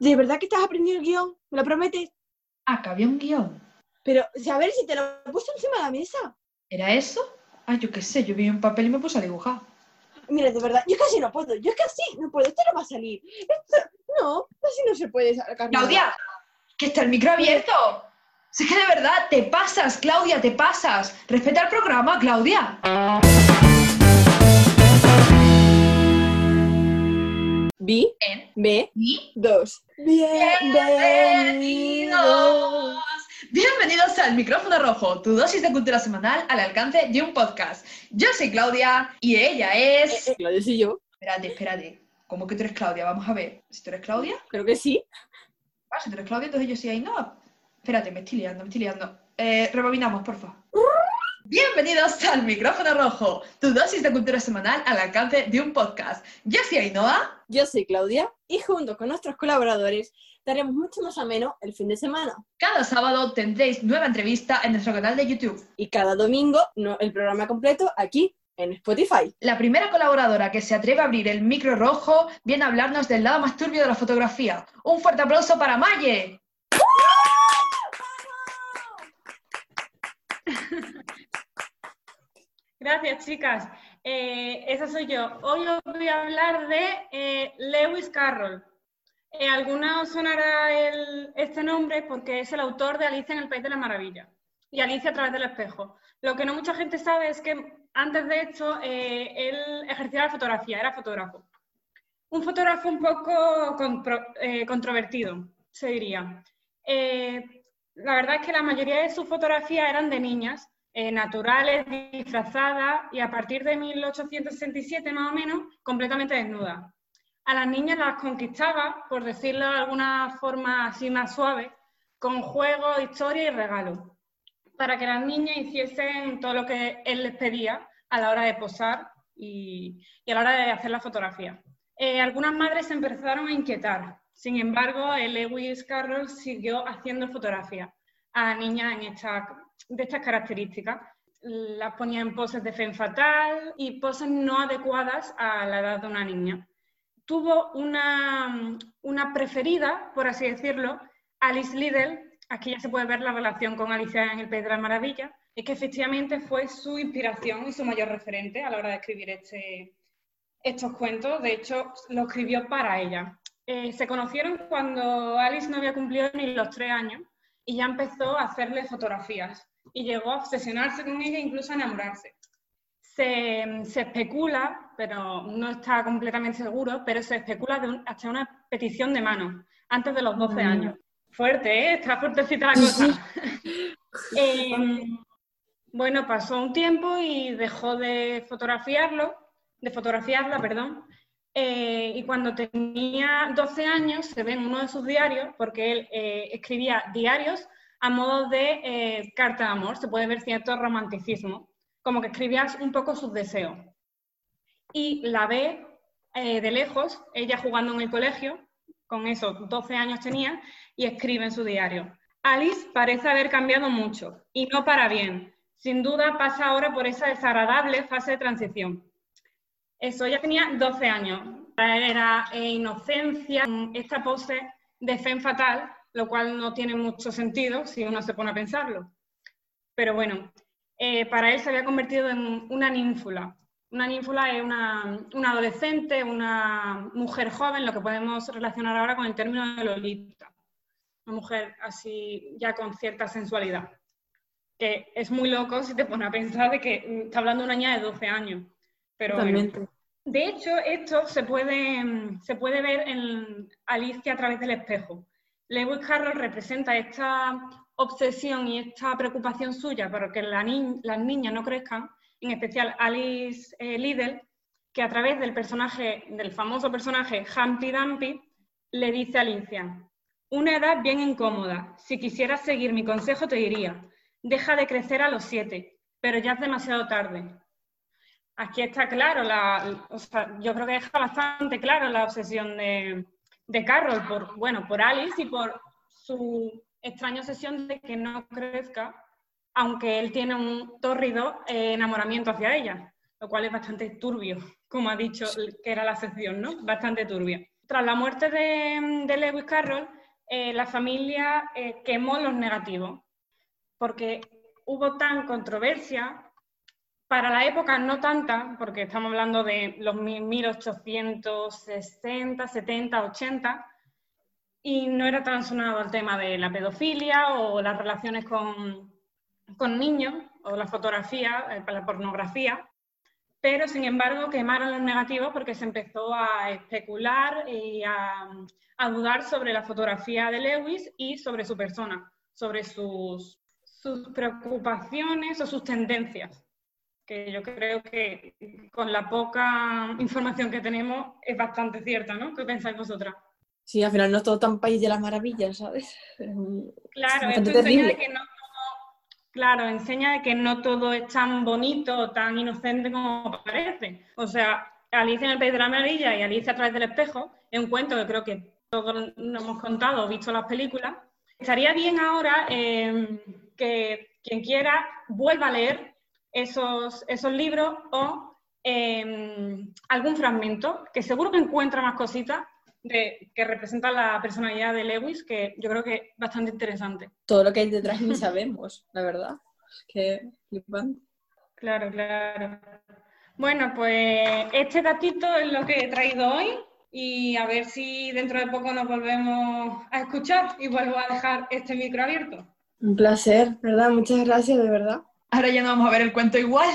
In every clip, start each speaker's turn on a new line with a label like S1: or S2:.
S1: ¿De verdad que estás aprendiendo el guion? ¿Me lo prometes?
S2: Ah, que había un guion.
S1: Pero, a ver si te lo he puesto encima de la mesa.
S2: ¿Era eso? Ah, yo qué sé, yo vi un papel y me puse a dibujar.
S1: Mira, de verdad, yo casi no puedo, yo casi no puedo, esto no va a salir. Esto, no, así no se puede sacar.
S2: ¡Claudia! ¡Que está el micro abierto! Si es que de verdad, te pasas, Claudia, te pasas. Respeta el programa, Claudia.
S1: B,
S2: Bien.
S1: B,
S2: ¿Y?
S1: 2. Bienvenidos.
S2: Bienvenidos al Micrófono Rojo, tu dosis de cultura semanal al alcance de un podcast. Yo soy Claudia y ella es...
S1: Eh, eh, Claudia soy yo,
S2: Espérate, espérate. ¿Cómo que tú eres Claudia? Vamos a ver. Si tú eres Claudia,
S1: creo que sí.
S2: ah, si tú eres Claudia, entonces yo soy Ainhoa. Espérate, me estoy liando, me estoy liando. Eh, rebobinamos, por favor. Bienvenidos al Micrófono Rojo, tu dosis de cultura semanal al alcance de un podcast. Yo soy Ainhoa.
S1: Yo soy Claudia y junto con nuestros colaboradores daremos mucho más ameno el fin de semana.
S2: Cada sábado tendréis nueva entrevista en nuestro canal de YouTube.
S1: Y cada domingo el programa completo aquí en Spotify.
S2: La primera colaboradora que se atreve a abrir el micro rojo viene a hablarnos del lado más turbio de la fotografía. Un fuerte aplauso para Maye.
S3: Gracias, chicas. Eh, esa soy yo. Hoy os voy a hablar de eh, Lewis Carroll. Eh, alguna os sonará el- este nombre porque es el autor de Alicia en el País de la Maravilla y Alicia a través del espejo. Lo que no mucha gente sabe es que antes de esto eh, él ejercía la fotografía, era fotógrafo. Un fotógrafo un poco controvertido, se diría. La verdad es que la mayoría de sus fotografías eran de niñas, eh, naturales, disfrazadas y a partir de 1867 más o menos, completamente desnudas. A las niñas las conquistaba, por decirlo de alguna forma así más suave, con juegos, historia y regalos, para que las niñas hiciesen todo lo que él les pedía a la hora de posar y, a la hora de hacer la fotografía. Eh, algunas madres se empezaron a inquietar, sin embargo, el Lewis Carroll siguió haciendo fotografías a niñas en esta- de estas características. Las ponía en poses de femme fatal y poses no adecuadas a la edad de una niña. Tuvo una, una preferida, por así decirlo, Alice Liddell. Aquí ya se puede ver la relación con Alicia en el País de las Maravillas. Es que efectivamente fue su inspiración y su mayor referente a la hora de escribir este, estos cuentos. De hecho, lo escribió para ella. Eh, se conocieron cuando Alice no había cumplido ni los tres años y ya empezó a hacerle fotografías y llegó a obsesionarse con ella e incluso a enamorarse. Se, se especula, pero no está completamente seguro, pero se especula de un- hasta una petición de mano antes de los 12 años. Fuerte, ¿eh? Está fuertecita la cosa. Eh, bueno, pasó un tiempo y dejó de fotografiarlo, de fotografiarla, perdón, eh, y cuando tenía 12 años se ve en uno de sus diarios, porque él eh, escribía diarios a modo de eh, carta de amor, se puede ver cierto romanticismo, como que escribía un poco sus deseos. Y la ve eh, de lejos, ella jugando en el colegio, con esos 12 años tenía, y escribe en su diario. Alice parece haber cambiado mucho, y no para bien. Sin duda pasa ahora por esa desagradable fase de transición. Eso, ella tenía 12 años. Era eh, inocencia, esta pose de femme fatal, lo cual no tiene mucho sentido si uno se pone a pensarlo. Pero bueno, eh, para él se había convertido en una ninfula. Una ninfula es una, una adolescente, una mujer joven, lo que podemos relacionar ahora con el término de Lolita. Una mujer así ya con cierta sensualidad. Que es muy loco si te pones a pensar de que mm, está hablando una niña de 12 años. Pero bueno. De hecho, esto se puede, mm, se puede ver en Alicia a través del espejo. Lewis Carroll representa esta obsesión y esta preocupación suya para que la las niñas no crezcan, en especial Alice eh, Liddell, que a través del personaje, del famoso personaje Humpty Dumpty, le dice a Alicia, una edad bien incómoda, si quisieras seguir mi consejo te diría, deja de crecer a los siete, pero ya es demasiado tarde. Aquí está claro, la, o sea, yo creo que deja bastante claro la obsesión de, de Carroll por, bueno, por Alice y por su extraña obsesión de que no crezca, aunque él tiene un tórrido eh, enamoramiento hacia ella, lo cual es bastante turbio, como ha dicho que era la sección, ¿no? Bastante turbio. tras la muerte de, de Lewis Carroll, eh, la familia eh, quemó los negativos, porque hubo tan controversia, para la época no tanta, porque estamos hablando de los 1860, 70, 80, y no era tan sonado el tema de la pedofilia o las relaciones con, con niños o la fotografía, eh, la pornografía, pero sin embargo quemaron los negativos porque se empezó a especular y a, a dudar sobre la fotografía de Lewis y sobre su persona, sobre sus, sus preocupaciones o sus tendencias, que yo creo que con la poca información que tenemos es bastante cierta, ¿no? ¿Qué pensáis vosotras?
S1: Sí, al final no es todo tan país de las maravillas, ¿sabes?
S3: Claro, esto enseña de que no claro, enseña de que no todo es tan bonito, tan inocente como parece. O sea, Alicia en el País de la Maravilla y Alicia a través del espejo es un cuento que creo que todos nos hemos contado o visto las películas. Estaría bien ahora eh, que quien quiera vuelva a leer esos, esos libros o eh, algún fragmento, que seguro que encuentra más cositas de, que representan la personalidad de Lewis, que yo creo que es bastante interesante.
S1: Todo lo que hay detrás ni sabemos, la verdad. Es que flipante.
S3: Claro, claro. Bueno, pues este datito es lo que he traído hoy y a ver si dentro de poco nos volvemos a escuchar y vuelvo a dejar este micro abierto.
S1: Un placer, ¿verdad? Muchas gracias, de verdad.
S2: Ahora ya no vamos a ver el cuento igual.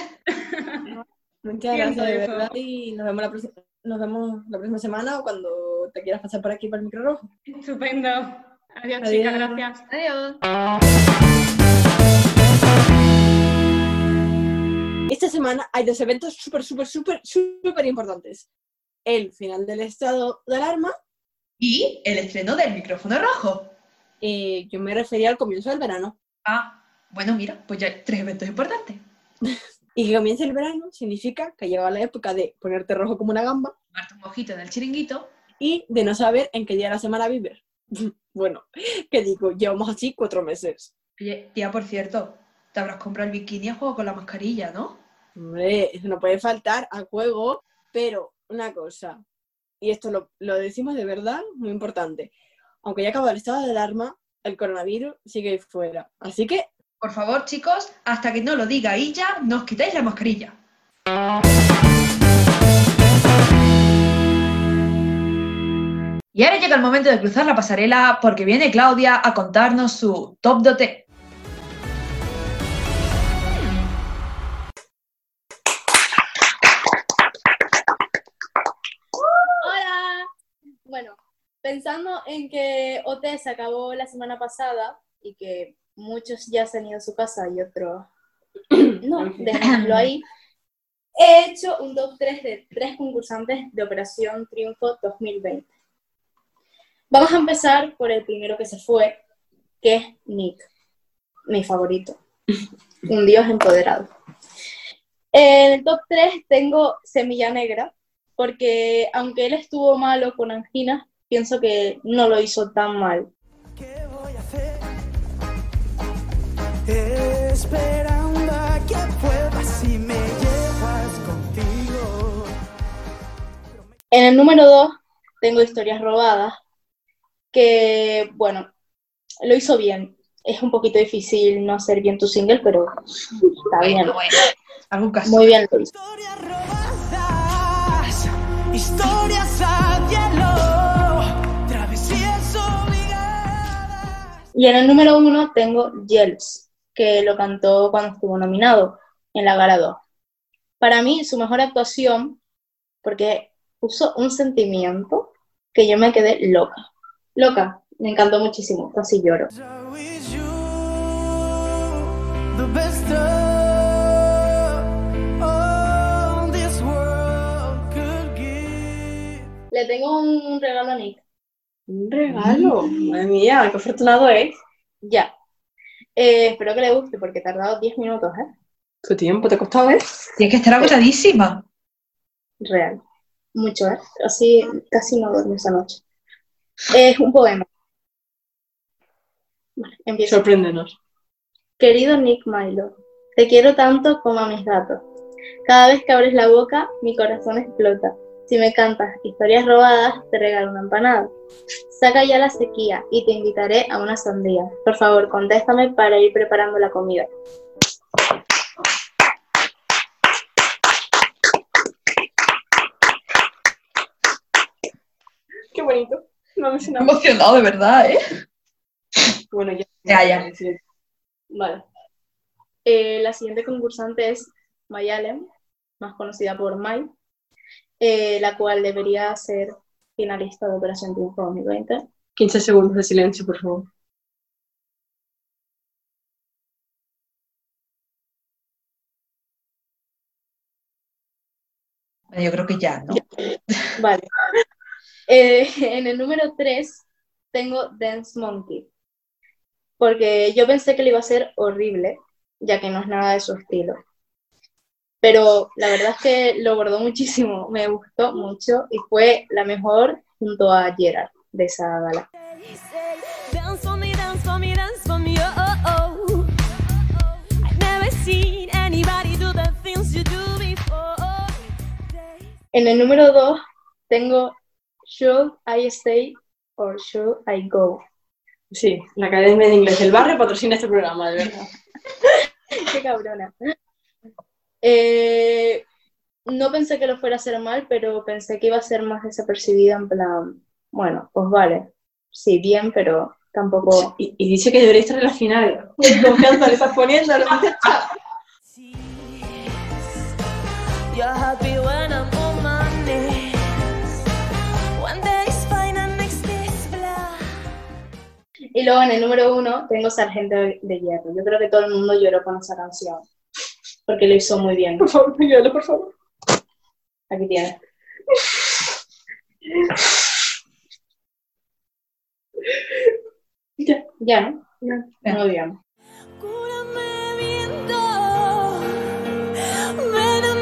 S1: Muchas gracias, de verdad. Y nos vemos, la próxima, nos vemos la próxima semana o cuando te quieras pasar por aquí por el micro rojo.
S3: Estupendo. Adiós,
S1: Adiós.
S3: chicas, gracias.
S2: Adiós.
S1: Esta semana hay dos eventos súper, súper, súper, súper importantes. El final del estado de alarma,
S2: Y el estreno del micrófono rojo.
S1: eh, yo me refería al comienzo del verano.
S2: Ah, bueno, mira, pues ya hay tres eventos importantes.
S1: Y que comience el verano significa que llega la época de ponerte rojo como una gamba
S2: Tomarte un mojito en el chiringuito.
S1: y de no saber en qué día de la semana vives. bueno, ¿qué digo? Llevamos así cuatro meses.
S2: Oye, tía, por cierto, te habrás comprado el bikini a juego con la mascarilla, ¿no?
S1: Hombre, eso no puede faltar al juego, pero una cosa, y esto lo, lo decimos de verdad, muy importante. Aunque ya acabado el estado de alarma, el coronavirus sigue ahí fuera. Así que
S2: Por favor, chicos, hasta que no lo diga ella, no os quitéis la mascarilla. Y ahora llega el momento de cruzar la pasarela porque viene Claudia a contarnos su top dote.
S4: Hola. Bueno, pensando en que OT se acabó la semana pasada y que muchos ya se han ido a su casa y otros no, dejémoslo ahí. He hecho un top 3 de tres concursantes de Operación Triunfo 2020. Vamos a empezar por el primero que se fue, que es Nick, mi favorito. Un dios empoderado. En el top 3 tengo Semilla Negra, porque aunque él estuvo malo con anginas, pienso que no lo hizo tan mal.
S5: Esperando a que vuelvas y me llevas contigo.
S4: En el número 2 tengo Historias Robadas, que bueno, lo hizo bien. Es un poquito difícil no hacer bien tu single, pero está bien.
S2: Bueno, bueno, algún caso.
S4: Muy bien lo hizo.
S5: Historias robadas, historias a hielo, travesías obligadas.
S4: Y en el número 1 tengo Yelps, que lo cantó cuando estuvo nominado en la Gala 2. Para mí, su mejor actuación, porque puso un sentimiento que yo me quedé loca. Loca, me encantó muchísimo, casi lloro. Le tengo un regalo a Nick.
S1: un regalo. Madre mía, qué afortunado es.
S4: Ya. Eh, espero que le guste porque he tardado 10 minutos, ¿eh?
S1: ¿Tu tiempo te ha costado, eh?
S2: Tienes que estar agosadísima.
S4: Real. Mucho, ¿eh? Así casi no duermo esa noche. Es un poema. Vale, empiezo.
S1: Sorpréndenos.
S4: Querido Nick Milo, te quiero tanto como a mis gatos. Cada vez que abres la boca, mi corazón explota. Si me cantas historias robadas, te regalo una empanada. Saca ya la sequía y te invitaré a una sandía. Por favor, contéstame para ir preparando la comida.
S1: Qué bonito. No me
S2: he emocionado, de verdad, ¿eh?
S1: Bueno, ya.
S2: Ya, ya.
S4: Vale. Eh, la siguiente concursante es Mayalem, más conocida por May, eh, la cual debería ser finalista de Operación Triunfo 2020.
S1: 15 segundos de silencio, por favor.
S2: Yo creo que ya, ¿no?
S4: Vale. Eh, en el número 3 tengo Dance Monkey, porque yo pensé que le iba a ser horrible, ya que no es nada de su estilo. Pero la verdad es que lo bordó muchísimo, me gustó mucho y fue la mejor junto a Gerard de esa gala.
S6: Dance for me, dance for me, dance for me. I've never seen anybody do the things you do before.
S4: En el número 2 tengo Should I Stay or Should I Go?
S1: Sí, la Academia de Inglés del Barrio patrocina este programa, de verdad.
S4: Qué cabrona. Eh, no pensé que lo fuera a hacer mal, pero pensé que iba a ser más desapercibida en plan, bueno, pues vale, sí, bien, pero tampoco...
S1: Y, y dice que debería estar en la final. ¿Qué confianza le estás poniendo? Lo dice cha.
S6: You're happy when I'm on my knees. One day is fine and next day is black.
S4: Y luego en el número uno tengo Sargento de Hierro. Yo creo que todo el mundo lloró con esa canción, porque lo hizo muy bien.
S1: Por favor, pídelo, por favor.
S4: Aquí tienes.
S1: Ya.
S4: Ya, ¿no?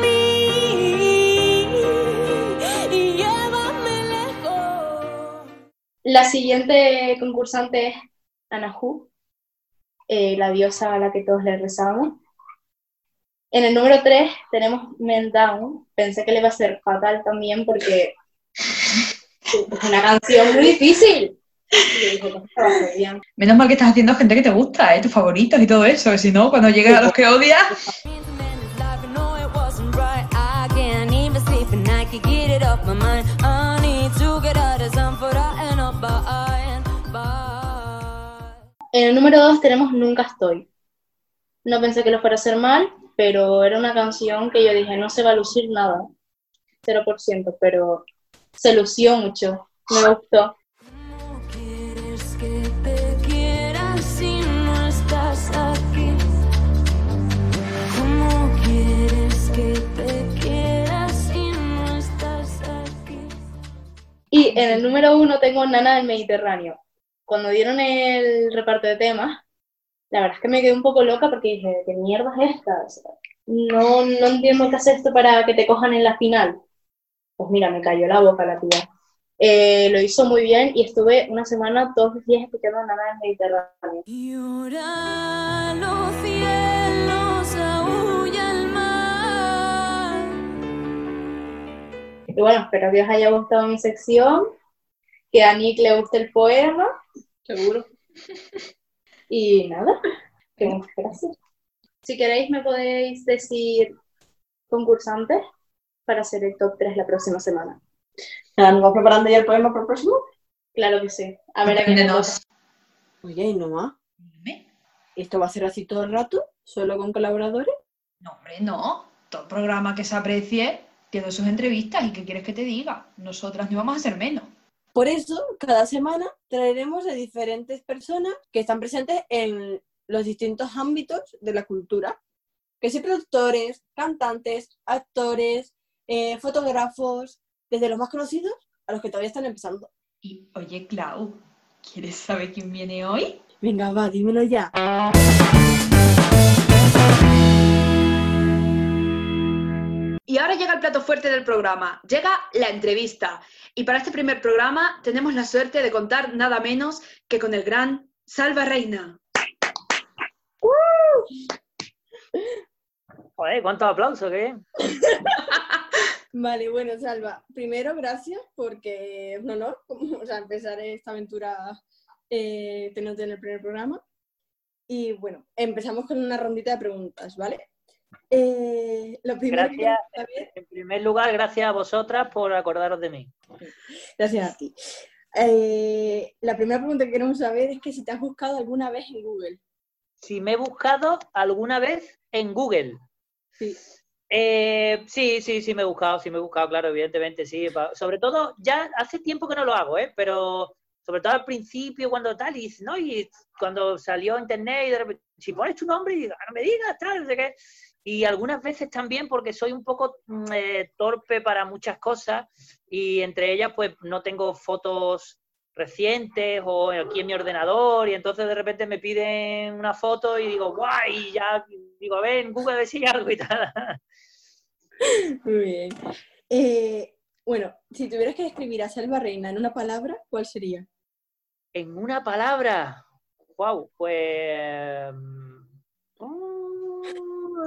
S6: Mí y llévame lejos.
S4: La siguiente concursante es Anahu, eh, la diosa a la que todos le rezamos. En el número 3 tenemos Men Down. Pensé que le iba a ser fatal también porque es una canción muy difícil.
S2: Menos mal que estás haciendo gente que te gusta, ¿eh? Tus favoritos y todo eso. Si no, cuando llegues a los que odias...
S4: En el número 2 tenemos Nunca Estoy. No pensé que lo fuera a hacer mal, pero era una canción que yo dije, no se va a lucir nada. 0%, pero se lució mucho. Me gustó. Y en el número 1 tengo Nana del Mediterráneo. Cuando dieron el reparto de temas, la verdad es que me quedé un poco loca porque dije, ¿qué mierda es esta? O sea, no, no entiendo qué hace esto para que te cojan en la final. Pues mira, me cayó la boca la tía. Eh, lo hizo muy bien y estuve una semana todos los días escuchando Nana del Mediterráneo.
S6: Llora los cielos, aúlla el mar.
S4: Y bueno, espero que os haya gustado mi sección, que a Nick le guste el poema
S1: Seguro.
S4: Y nada, que. Si queréis me podéis decir concursantes para hacer el top 3 la próxima semana.
S1: Nada, ¿nos vas preparando ya el poema para el próximo?
S4: Claro que sí. A ver a quién le toca.
S2: Sorpréndenos.
S1: Oye, ¿y no más?
S2: Dime.
S1: ¿Esto va a ser así todo el rato? ¿Solo con colaboradores?
S2: No, hombre, no. Todo programa que se aprecie tiene sus entrevistas y ¿qué quieres que te diga? Nosotras no vamos a ser menos.
S1: Por eso, cada semana traeremos a diferentes personas que están presentes en los distintos ámbitos de la cultura. Que son productores, cantantes, actores, eh, fotógrafos, desde los más conocidos a los que todavía están empezando.
S2: Y oye, Clau, ¿quieres saber quién viene hoy?
S1: Venga, va, dímelo ya.
S2: Y ahora llega el plato fuerte del programa, llega la entrevista. Y para este primer programa tenemos la suerte de contar nada menos que con el gran Salva Reina.
S7: Joder, cuántos aplausos, ¿qué?
S1: Vale, bueno, Salva, primero gracias porque es un honor como, o sea, empezar esta aventura eh, teniéndote en el primer programa. Y bueno, empezamos con una rondita de preguntas, ¿vale? Eh, lo primero
S7: Gracias. En primer lugar, gracias a vosotras por acordaros de mí.
S1: gracias a ti. Eh, la primera pregunta que queremos saber es que si te has buscado alguna vez en Google.
S7: Si me he buscado alguna vez en Google.
S1: Sí.
S7: Eh, sí, sí, sí me he buscado, sí me he buscado, claro, evidentemente, sí. Sobre todo, ya hace tiempo que no lo hago, ¿eh? Pero sobre todo al principio, cuando tal, y, ¿no? y cuando salió internet, y de repente, si pones tu nombre, y "Ah, no me digas, tal, no sé qué. Y algunas veces también porque soy un poco mm, eh, torpe para muchas cosas, y entre ellas, pues no tengo fotos recientes o aquí en mi ordenador, y entonces de repente me piden una foto y digo, guay, y ya digo, a ver, en Google a ver si hay algo y tal.
S1: Muy bien. Eh, bueno, si tuvieras que describir a Salva Reina en una palabra, ¿cuál sería?
S7: En una palabra. Wow, pues.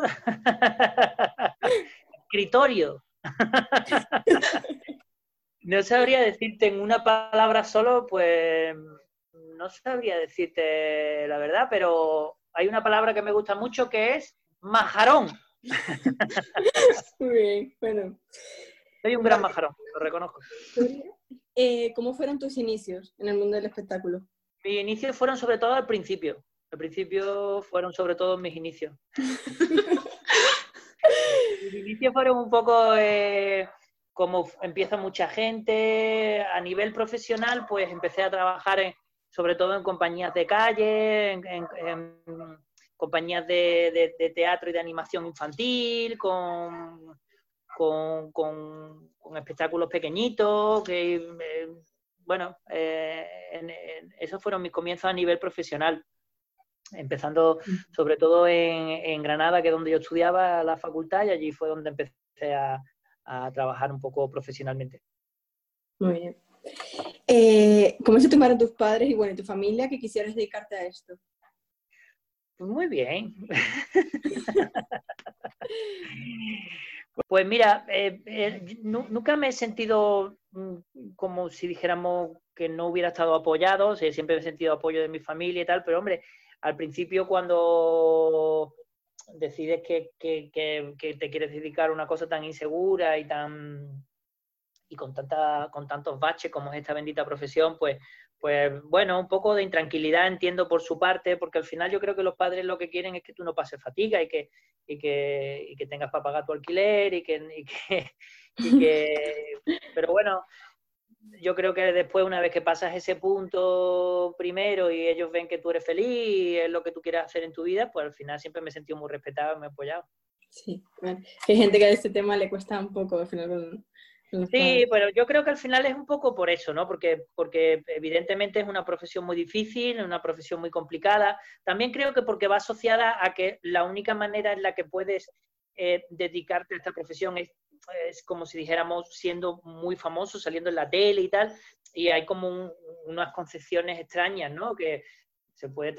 S7: Escritorio. No sabría decirte en una palabra solo, pues no sabría decirte la verdad, pero hay una palabra que me gusta mucho que es majarón.
S1: Muy bien, bueno.
S7: Soy un gran majarón, lo reconozco.
S1: Eh, ¿Cómo fueron tus inicios en el mundo del espectáculo?
S7: Mis inicios fueron sobre todo al principio. Al principio fueron sobre todo mis inicios. mis inicios fueron un poco eh, como empieza mucha gente. A nivel profesional, pues empecé a trabajar en- sobre todo en compañías de calle, en, en- en compañías de, de- de teatro y de animación infantil, con, con, con- con espectáculos pequeñitos, que eh, bueno, eh, en- esos fueron mis comienzos a nivel profesional, empezando sobre todo en, en Granada, que es donde yo estudiaba la facultad, y allí fue donde empecé a, a trabajar un poco profesionalmente.
S1: Muy bien. Eh, ¿Cómo se tomaron tus padres y bueno, tu familia que quisieras dedicarte a esto?
S7: Pues muy bien. Pues mira, eh, eh, nu- nunca me he sentido mm, como si dijéramos que no hubiera estado apoyado, o sea, siempre he sentido apoyo de mi familia y tal, pero hombre, al principio cuando decides que, que- que- que te quieres dedicar a una cosa tan insegura y tan y con tanta, con tantos baches como es esta bendita profesión, pues, pues bueno, un poco de intranquilidad entiendo por su parte, porque al final yo creo que los padres lo que quieren es que tú no pases fatiga y que, y que, y que tengas para pagar tu alquiler y que, y que, y que- pero bueno, yo creo que después, una vez que pasas ese punto primero y ellos ven que tú eres feliz y es lo que tú quieres hacer en tu vida, pues al final siempre me he sentido muy respetado y me he apoyado.
S1: Sí, bueno, hay gente que a este tema le cuesta un poco al final con, con los
S7: Sí, pero yo creo que al final es un poco por eso, ¿no? Porque, porque evidentemente es una profesión muy difícil, una profesión muy complicada. También creo que porque va asociada a que la única manera en la que puedes eh, dedicarte a esta profesión es, es como si dijéramos siendo muy famoso, saliendo en la tele y tal, y hay como un- unas concepciones extrañas, ¿no? Que se puede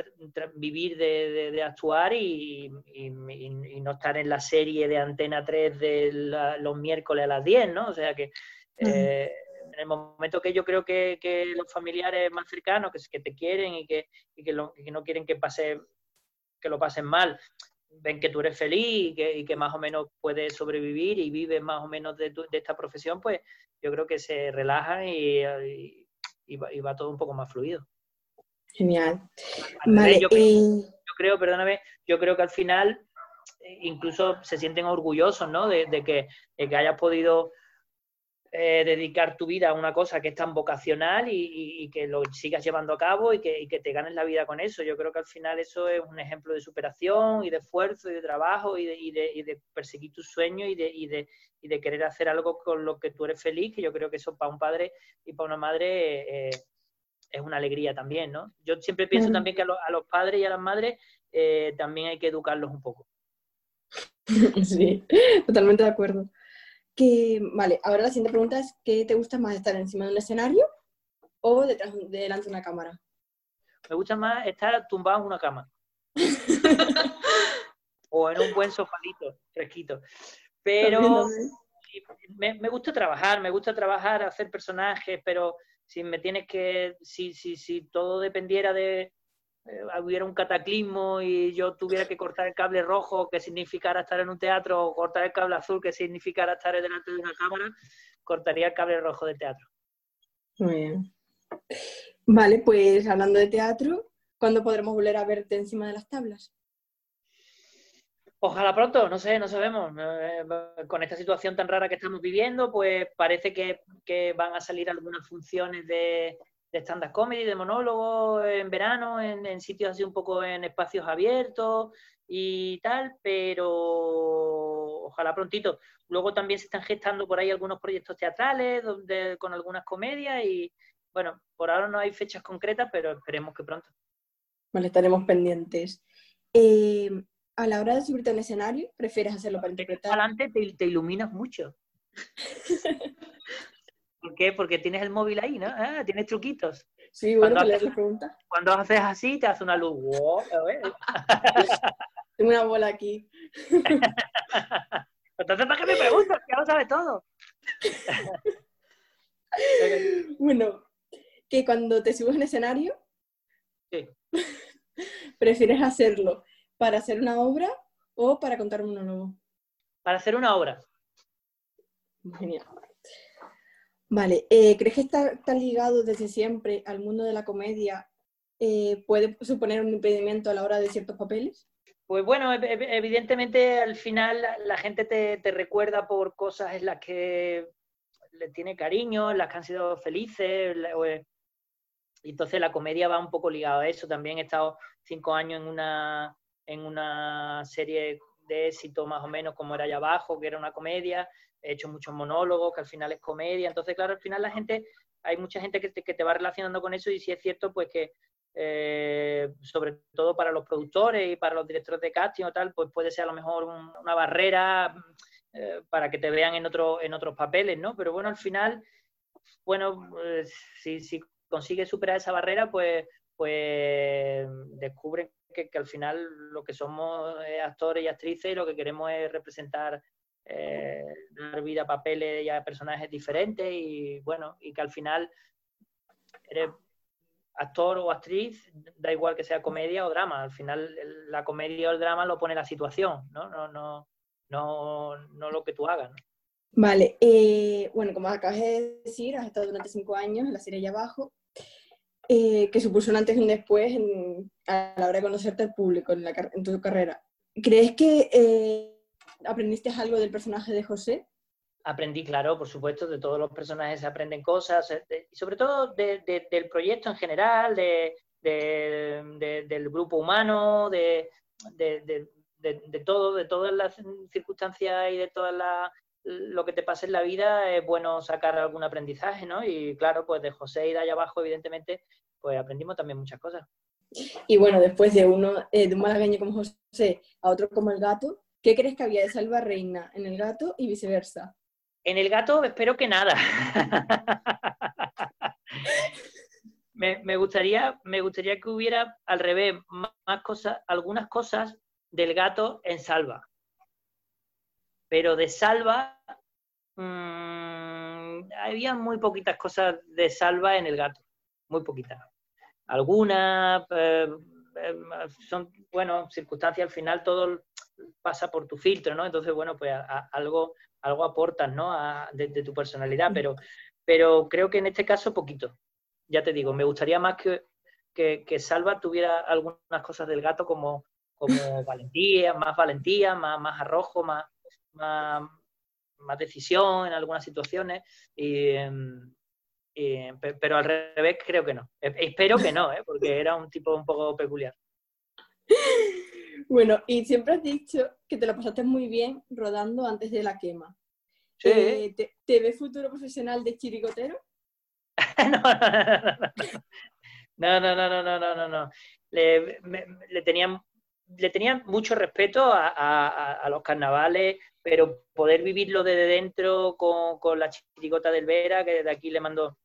S7: vivir de, de- de actuar y, y- no estar en la serie de Antena 3 de la- los miércoles a las 10, ¿no? O sea que eh, en el momento que yo creo que, que los familiares más cercanos, que, que te quieren y que, y que, lo- y que no quieren que, pase, que lo pasen mal, ven que tú eres feliz y que, y que más o menos puedes sobrevivir y vives más o menos de, tu- de esta profesión, pues yo creo que se relajan y, y- y va, y va todo un poco más fluido.
S1: Genial. Vale,
S7: yo, creo, yo creo, perdóname, yo creo que al final eh, incluso se sienten orgullosos, ¿no? De, de que, de que hayas podido eh, dedicar tu vida a una cosa que es tan vocacional y, y- y que lo sigas llevando a cabo y que, y que te ganes la vida con eso. Yo creo que al final eso es un ejemplo de superación y de esfuerzo y de trabajo y de, y de- perseguir tus sueños y de, y, de, y de querer hacer algo con lo que tú eres feliz, que yo creo que eso para un padre y para una madre eh, es una alegría también, ¿no? Yo siempre pienso también que a, los- a los padres y a las madres eh, también hay que educarlos un poco.
S1: sí, totalmente de acuerdo. Que, vale, ahora la siguiente pregunta es, ¿qué te gusta más, estar encima de un escenario o detrás, delante de una cámara?
S7: Me gusta más estar tumbado en una cama. o en un buen sofalito, fresquito. Pero, me, me gusta trabajar, me gusta trabajar, hacer personajes, pero si me tienes que, si, si, si todo dependiera de, eh, hubiera un cataclismo y yo tuviera que cortar el cable rojo, que significara estar en un teatro, o cortar el cable azul, que significara estar delante de una cámara, cortaría el cable rojo del teatro.
S1: Muy bien. Vale, pues hablando de teatro, ¿cuándo podremos volver a verte encima de las tablas?
S7: Ojalá pronto, no sé, no sabemos. Eh, Con esta situación tan rara que estamos viviendo, pues parece que, que van a salir algunas funciones de, de stand-up comedy, de monólogo en verano, en, en sitios así un poco en espacios abiertos y tal, pero ojalá prontito. Luego también se están gestando por ahí algunos proyectos teatrales donde, con algunas comedias y bueno, por ahora no hay fechas concretas, pero esperemos que pronto.
S1: Vale, estaremos pendientes. Eh, a la hora de subirte a un escenario, ¿prefieres hacerlo para interpretar?
S7: Adelante te, te iluminas mucho. ¿Por qué? Porque tienes el móvil ahí, ¿no? Ah, tienes truquitos.
S1: Sí, bueno,
S7: Cuando haces-
S1: haces preguntas.
S7: Cuando haces así, te hace una luz. ¡Wow!
S1: Tengo una bola aquí.
S7: Entonces, ¿para qué me preguntas? Ya lo sabes todo.
S1: Bueno, que cuando te subes un escenario,
S7: Sí.
S1: ¿prefieres hacerlo para hacer una obra o para contar un monólogo?
S7: Para hacer una obra.
S1: Genial. Vale, eh, ¿crees que está, está ligado desde siempre al mundo de la comedia? eh, ¿Puede suponer un impedimento a la hora de ciertos papeles?
S7: Pues bueno, ev- ev- evidentemente al final la- gente te, te recuerda por cosas en las que le tiene cariño, en las que han sido felices. eh, y entonces la comedia va un poco ligada a eso. También he estado cinco años en una, en una serie de éxito más o menos como era allá abajo, que era una comedia. He hecho muchos monólogos, que al final es comedia. Entonces, claro, al final la gente, hay mucha gente que te, que te va relacionando con eso y sí es cierto pues que eh, sobre todo para los productores y para los directores de casting o tal, pues puede ser a lo mejor un- una barrera eh, para que te vean en, otro, en otros papeles, ¿no? Pero bueno, al final, bueno, pues, si, si consigues superar esa barrera, pues, pues descubren que, que al final lo que somos es actores y actrices y lo que queremos es representar, eh, dar vida a papeles y a personajes diferentes y bueno, y que al final eres actor o actriz, da igual que sea comedia o drama, al final la comedia o el drama lo pone la situación, ¿no? No, no, no, no lo que tú hagas. ¿no?
S1: Vale, eh, bueno, como acabas de decir, has estado durante cinco años en la serie allá abajo, eh, que supuso un antes y un después en- a la hora de conocerte al público en, la en tu carrera. ¿Crees que eh, aprendiste algo del personaje de José?
S7: Aprendí, claro, por supuesto, de todos los personajes se aprenden cosas, y sobre todo de- de- del proyecto en general, de, de- de- del grupo humano, de, de- de- de- de todo, de todas las circunstancias y de todas las lo que te pasa en la vida es bueno sacar algún aprendizaje, ¿no? Y claro, pues de José y de allá abajo, evidentemente, pues aprendimos también muchas cosas.
S1: Y bueno, después de uno, eh, de un malagueño como José a otro como el gato, ¿qué crees que había de Salva Reina en el gato y viceversa?
S7: En el gato espero que nada. me, me gustaría, me gustaría que hubiera al revés, más, más cosas, algunas cosas del gato en Salva. Pero de Salva mm, había muy poquitas cosas de Salva en el gato, muy poquitas. Algunas eh, eh, son, bueno, circunstancias al final todo pasa por tu filtro, ¿no? Entonces, bueno, pues a- a- algo, algo aportas, ¿no? A- de, de tu personalidad, pero, pero creo que en este caso poquito. Ya te digo, me gustaría más que, que, que Salva tuviera algunas cosas del gato como, como valentía, más valentía, más, más arrojo, más, más, más decisión en algunas situaciones. Y, em, y, pero al revés creo que no. Espero que no, ¿eh? porque era un tipo un poco peculiar.
S1: Bueno, y siempre has dicho que te lo pasaste muy bien rodando antes de la quema.
S7: Sí.
S1: Eh, ¿te, te ves futuro profesional de chirigotero?
S7: no, no, no, no, no, no, no, no. Le, me- le tenían, le tenían mucho respeto a, a- a- a los carnavales, pero poder vivirlo desde dentro con, con la chirigota del Vera, que desde aquí le mando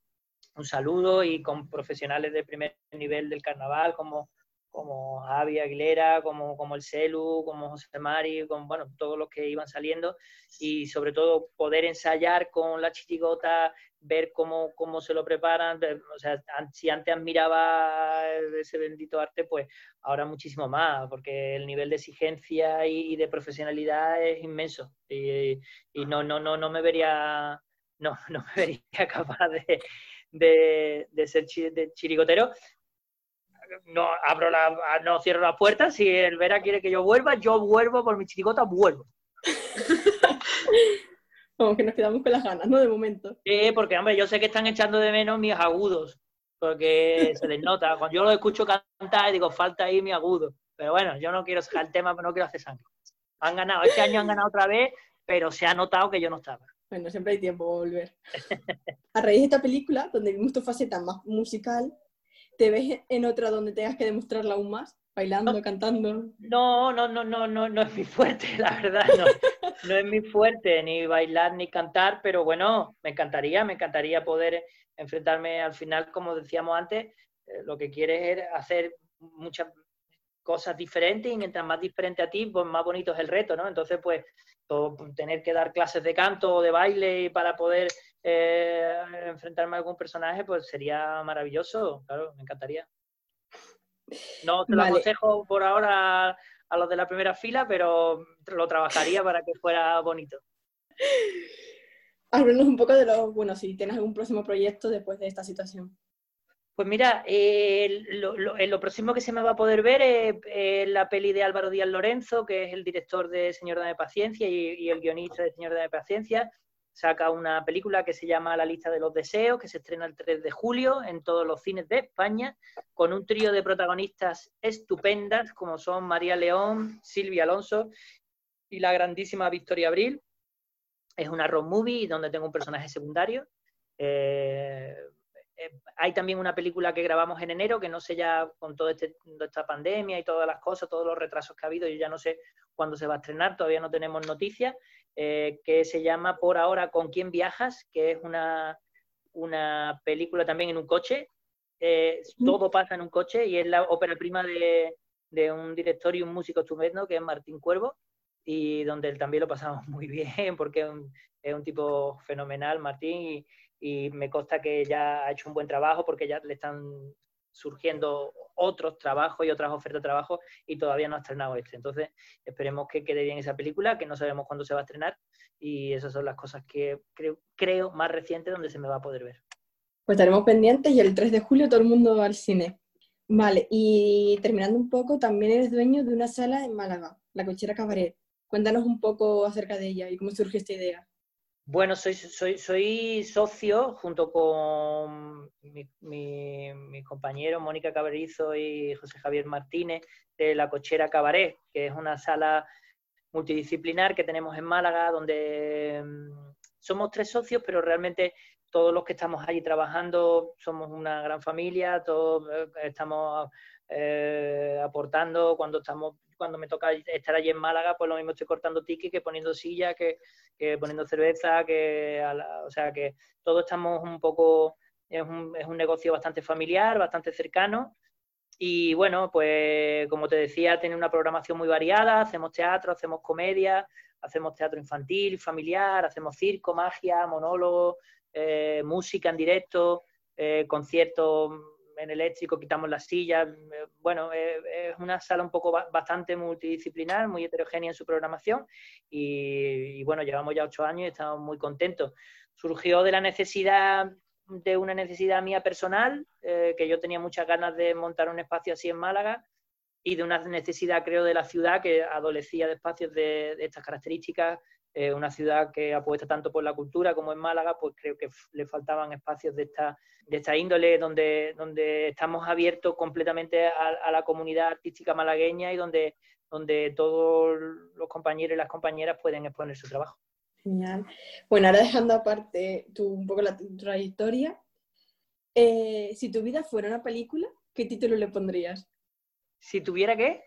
S7: un saludo, y con profesionales de primer nivel del carnaval, como, como Javi Aguilera, como, como el Celu, como José Mari, con bueno, todos los que iban saliendo y sobre todo poder ensayar con la chirigota, ver cómo, cómo se lo preparan, o sea, si antes admiraba ese bendito arte, pues ahora muchísimo más, porque el nivel de exigencia y, de profesionalidad es inmenso y, no, no, no, no me vería, no, no me vería capaz de, de, de ser chi- de chirigotero. No abro la, no cierro las puertas. Si el Vera quiere que yo vuelva, yo vuelvo por mi chirigota, vuelvo.
S1: Como que nos quedamos con las ganas, ¿no? De momento.
S7: Sí, porque hombre, yo sé que están echando de menos mis agudos, porque se les nota. Cuando yo los escucho cantar, digo, falta ahí mi agudo. Pero bueno, yo no quiero sacar el tema, no quiero hacer sangre. Han ganado, este año han ganado otra vez, pero se ha notado que yo no estaba.
S1: Bueno, siempre hay tiempo para volver. A raíz de esta película, donde vimos tu faceta más musical, ¿te ves en otra donde tengas que demostrarla aún más? Bailando, cantando.
S7: No, no, no, no, no, no es mi fuerte, la verdad, no. No es mi fuerte ni bailar ni cantar, pero bueno, me encantaría, me encantaría poder enfrentarme al final, como decíamos antes, eh, lo que quieres es hacer muchas cosas diferentes y mientras más diferente a ti, pues más bonito es el reto, ¿no? Entonces, pues, todo- tener que dar clases de canto o de baile para poder eh, enfrentarme a algún personaje, pues sería maravilloso, claro, me encantaría. No te lo
S1: Vale.
S7: aconsejo por ahora a los de la primera fila, pero lo trabajaría para que fuera bonito.
S1: Háblanos un poco de lo, bueno, si tienes algún próximo proyecto después de esta situación.
S7: Pues mira, eh, lo, lo- eh, lo próximo que se me va a poder ver es, es la peli de Álvaro Díaz Lorenzo, que es el director de Señor de Paciencia y, y el guionista de Señor de Paciencia. Saca una película que se llama La lista de los deseos, que se estrena el 3 de julio en todos los cines de España, con un trío de protagonistas estupendas, como son María León, Silvia Alonso y la grandísima Victoria Abril. Es una road movie donde tengo un personaje secundario. Eh, eh, hay también una película que grabamos en enero, que no sé ya con toda esta pandemia y todas las cosas, todos los retrasos que ha habido, yo ya no sé cuándo se va a estrenar, todavía no tenemos noticias, eh, que se llama Por ahora con quién viajas, que es una, una película también en un coche. Eh, todo pasa en un coche y es la ópera prima de, de un director y un músico estupendo que es Martín Cuervo y donde él también lo pasamos muy bien porque es un, es un tipo fenomenal, Martín, y, y me consta que ya ha hecho un buen trabajo porque ya le están surgiendo otros trabajos y otras ofertas de trabajo y todavía no ha estrenado este. Entonces, esperemos que quede bien esa película, que no sabemos cuándo se va a estrenar y esas son las cosas que creo, creo más recientes donde se me va a poder ver.
S1: Pues estaremos pendientes y el 3 de julio todo el mundo al cine. Vale, y terminando un poco, también eres dueño de una sala en Málaga, la Cochera Cabaret. Cuéntanos un poco acerca de ella y cómo surgió esta idea.
S7: Bueno, soy, soy, soy socio junto con mi, mi, compañero Mónica Cabrizo y José Javier Martínez de La Cochera Cabaret, que es una sala multidisciplinar que tenemos en Málaga, donde mm, somos tres socios, pero realmente todos los que estamos allí trabajando somos una gran familia, todos eh, estamos eh, aportando cuando estamos cuando me toca estar allí en Málaga, pues lo mismo estoy cortando tickets que poniendo sillas, que, poniendo cerveza, que o sea que todos estamos un poco, es un, es un negocio bastante familiar, bastante cercano. Y bueno, pues como te decía, tiene una programación muy variada, hacemos teatro, hacemos comedia, hacemos teatro infantil, familiar, hacemos circo, magia, monólogo, eh, música en directo, eh, conciertos en eléctrico, quitamos las sillas. eh, Bueno, eh, es una sala un poco ba- bastante multidisciplinar, muy heterogénea en su programación y, bueno, llevamos ya ocho años y estamos muy contentos. Surgió de la necesidad, de una necesidad mía personal, eh, que yo tenía muchas ganas de montar un espacio así en Málaga y de una necesidad, creo, de la ciudad que adolecía de espacios de estas características. Eh, una ciudad que apuesta tanto por la cultura como en Málaga, pues creo que le faltaban espacios de esta, de esta índole donde, donde estamos abiertos completamente a, a la comunidad artística malagueña y donde, donde todos los compañeros y las compañeras pueden exponer su trabajo.
S1: Genial. Bueno, ahora dejando aparte tu, un poco la trayectoria, eh, si tu vida fuera una película, ¿qué título le pondrías?
S7: Si tuviera que,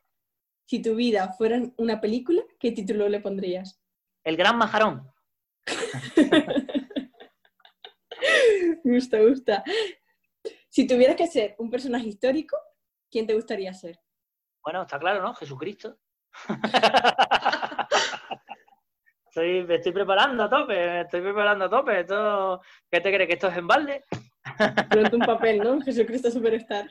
S1: Si tu vida fuera una película, ¿qué título le pondrías?
S7: El gran majarón.
S1: Gusta, gusta. Si tuvieras que ser un personaje histórico, ¿quién te gustaría ser?
S7: Bueno, está claro, ¿no? Jesucristo. Estoy, me estoy preparando a tope, me estoy preparando a tope. Esto, ¿Qué te crees? ¿Que esto es en balde?
S1: Pronto un papel, ¿no? Jesucristo Superstar.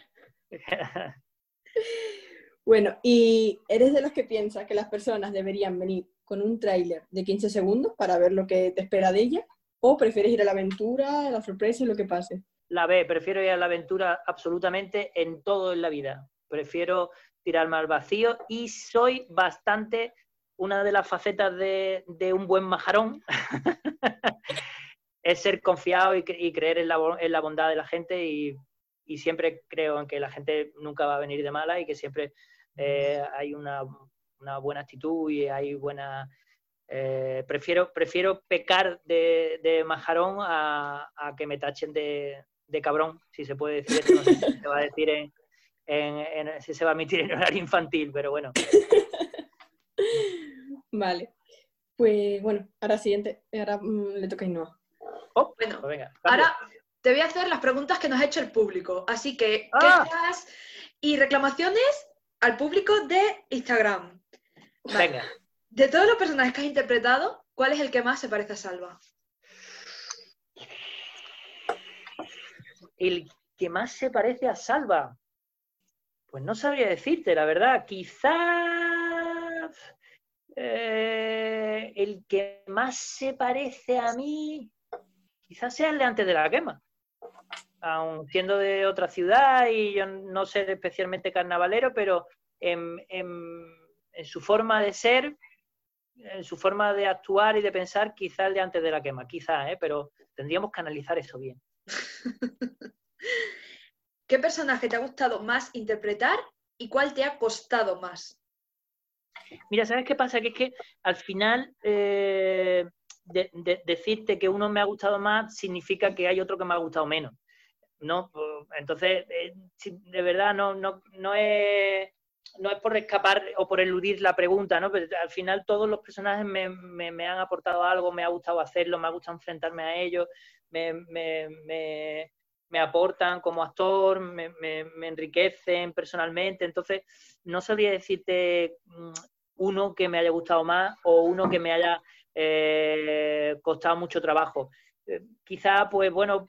S1: Bueno, ¿y eres de los que piensas que las personas deberían venir con un tráiler de 15 segundos para ver lo que te espera de ella? ¿O prefieres ir a la aventura, a la sorpresa y lo que pase?
S7: La B, prefiero ir a la aventura absolutamente en todo en la vida. Prefiero tirarme al vacío y soy bastante una de las facetas de, de un buen majarón. es ser confiado y, cre- y creer en la, en la bondad de la gente y, y siempre creo en que la gente nunca va a venir de mala y que siempre eh, hay una, una buena actitud y hay buena... eh, prefiero, prefiero pecar de, de majarón a, a que me tachen de, de cabrón, si se puede decir esto, no sé si se va a decir en, en- en- si se va a emitir en horario infantil, pero bueno.
S1: Vale. Pues bueno, ahora siguiente, ahora mm, le toca a Ainhoa.
S7: Oh,
S2: Bueno,
S7: pues venga,
S2: ahora te voy a hacer las preguntas que nos ha hecho el público. Así que
S7: Ah.
S2: quejas y reclamaciones al público de Instagram. Vale.
S7: venga.
S2: De todos los personajes que has interpretado, ¿cuál es el que más se parece a Salva?
S7: El que más se parece a Salva. Pues no sabría decirte, la verdad. Quizás eh, el que más se parece a mí, quizás sea el de antes de la quema. Aun siendo de otra ciudad y yo no ser especialmente carnavalero, pero en, en- en su forma de ser, en su forma de actuar y de pensar, quizás el de antes de la quema, quizás, ¿eh? pero tendríamos que analizar eso bien.
S2: ¿Qué personaje te ha gustado más interpretar y cuál te ha costado más?
S7: Mira, ¿sabes qué pasa? Que es que al final eh, de- de- decirte que uno me ha gustado más significa que hay otro que me ha gustado menos. ¿no? Pues, Entonces, eh, de verdad, no, no, no, es, no es por escapar o por eludir la pregunta, ¿no? Pero al final todos los personajes me, han aportado algo, me ha gustado hacerlo, me ha gustado enfrentarme a ellos, me, me- aportan como actor, me enriquecen personalmente. Entonces, no sabría decirte mm, uno que me haya gustado más o uno que me haya eh, costado mucho trabajo. Eh, quizá, pues bueno,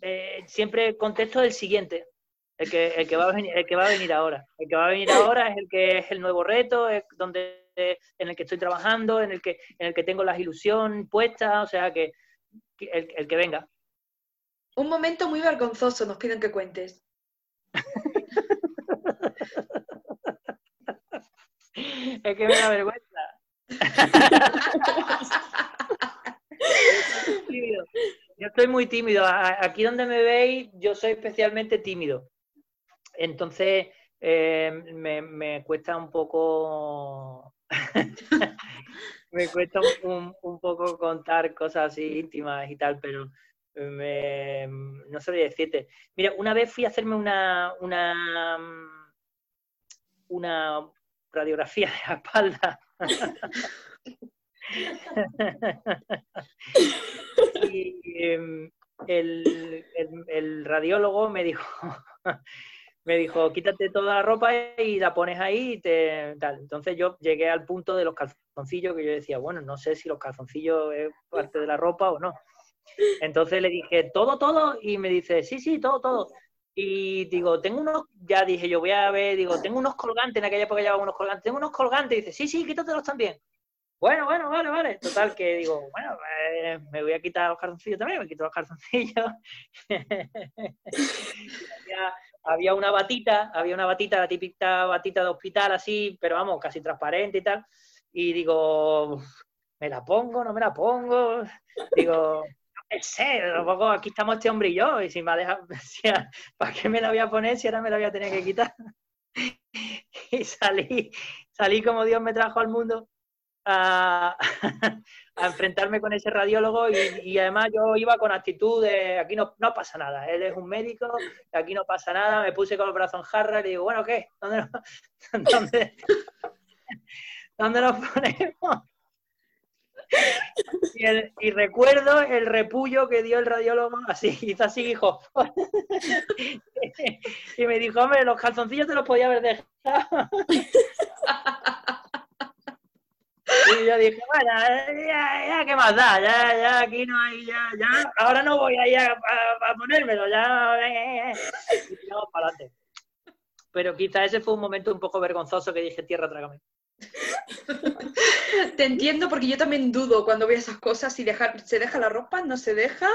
S7: eh, siempre contesto el siguiente, el que, el, que va a venir, el que va a venir ahora. El que va a venir ahora es el que es el nuevo reto, es donde, en el que estoy trabajando, en el que, en el que tengo las ilusión puesta, o sea que, que el, el que venga.
S2: Un momento muy vergonzoso nos piden que cuentes.
S7: Es que me da vergüenza. Yo estoy muy tímido. Aquí donde me veis, yo soy especialmente tímido. Entonces, eh, me, cuesta un poco. me cuesta un, poco contar cosas así íntimas y tal, pero me- no sabría decirte. Mira, una vez fui a hacerme una, una, una radiografía de la espalda. y em, el- el radiólogo me dijo, me dijo, quítate toda la ropa y la pones ahí y te. Entonces yo llegué al punto de los calzoncillos que yo decía, bueno, no sé si los calzoncillos es parte de la ropa o no. Entonces le dije, todo, todo, y me dice, sí, sí, todo, todo. Y digo, tengo unos, ya dije, yo voy a ver, digo, tengo unos colgantes, en aquella época llevaba unos colgantes, tengo unos colgantes, y dice, sí, sí, quítatelos también. Bueno, bueno, vale, vale. Total, que digo, bueno, eh, me voy a quitar los calzoncillos también, me quito los calzoncillos. había una batita, había una batita, la típica batita de hospital así, pero vamos, casi transparente y tal. Y digo, ¿me la pongo? ¿No me la pongo? Digo, no sé, tampoco aquí estamos este hombre y yo, y si me decía, ¿para qué me la voy a poner si ahora me la voy a tener que quitar? y salí, salí como Dios me trajo al mundo a, enfrentarme con ese radiólogo y, además yo iba con actitud de aquí no, no pasa nada, él es un médico, aquí no pasa nada, me puse con el brazo en jarra y le digo, bueno, ¿qué? ¿Dónde nos, dónde, dónde nos ponemos? Y recuerdo el repullo que dio el radiólogo, así, hizo así, hijo. y me dijo, hombre, los calzoncillos te los podía haber dejado. Y yo dije, bueno, ya, ya, ¿qué más da? Ya, ya, aquí no hay, ya, ya, ahora no voy a ir a, a- a ponérmelo, ya. Y tiramos para adelante. Pero quizá ese fue un momento un poco vergonzoso que dije, tierra, trágame.
S2: Te entiendo porque yo también dudo cuando veo esas cosas, si dejar, se deja la ropa, no se deja.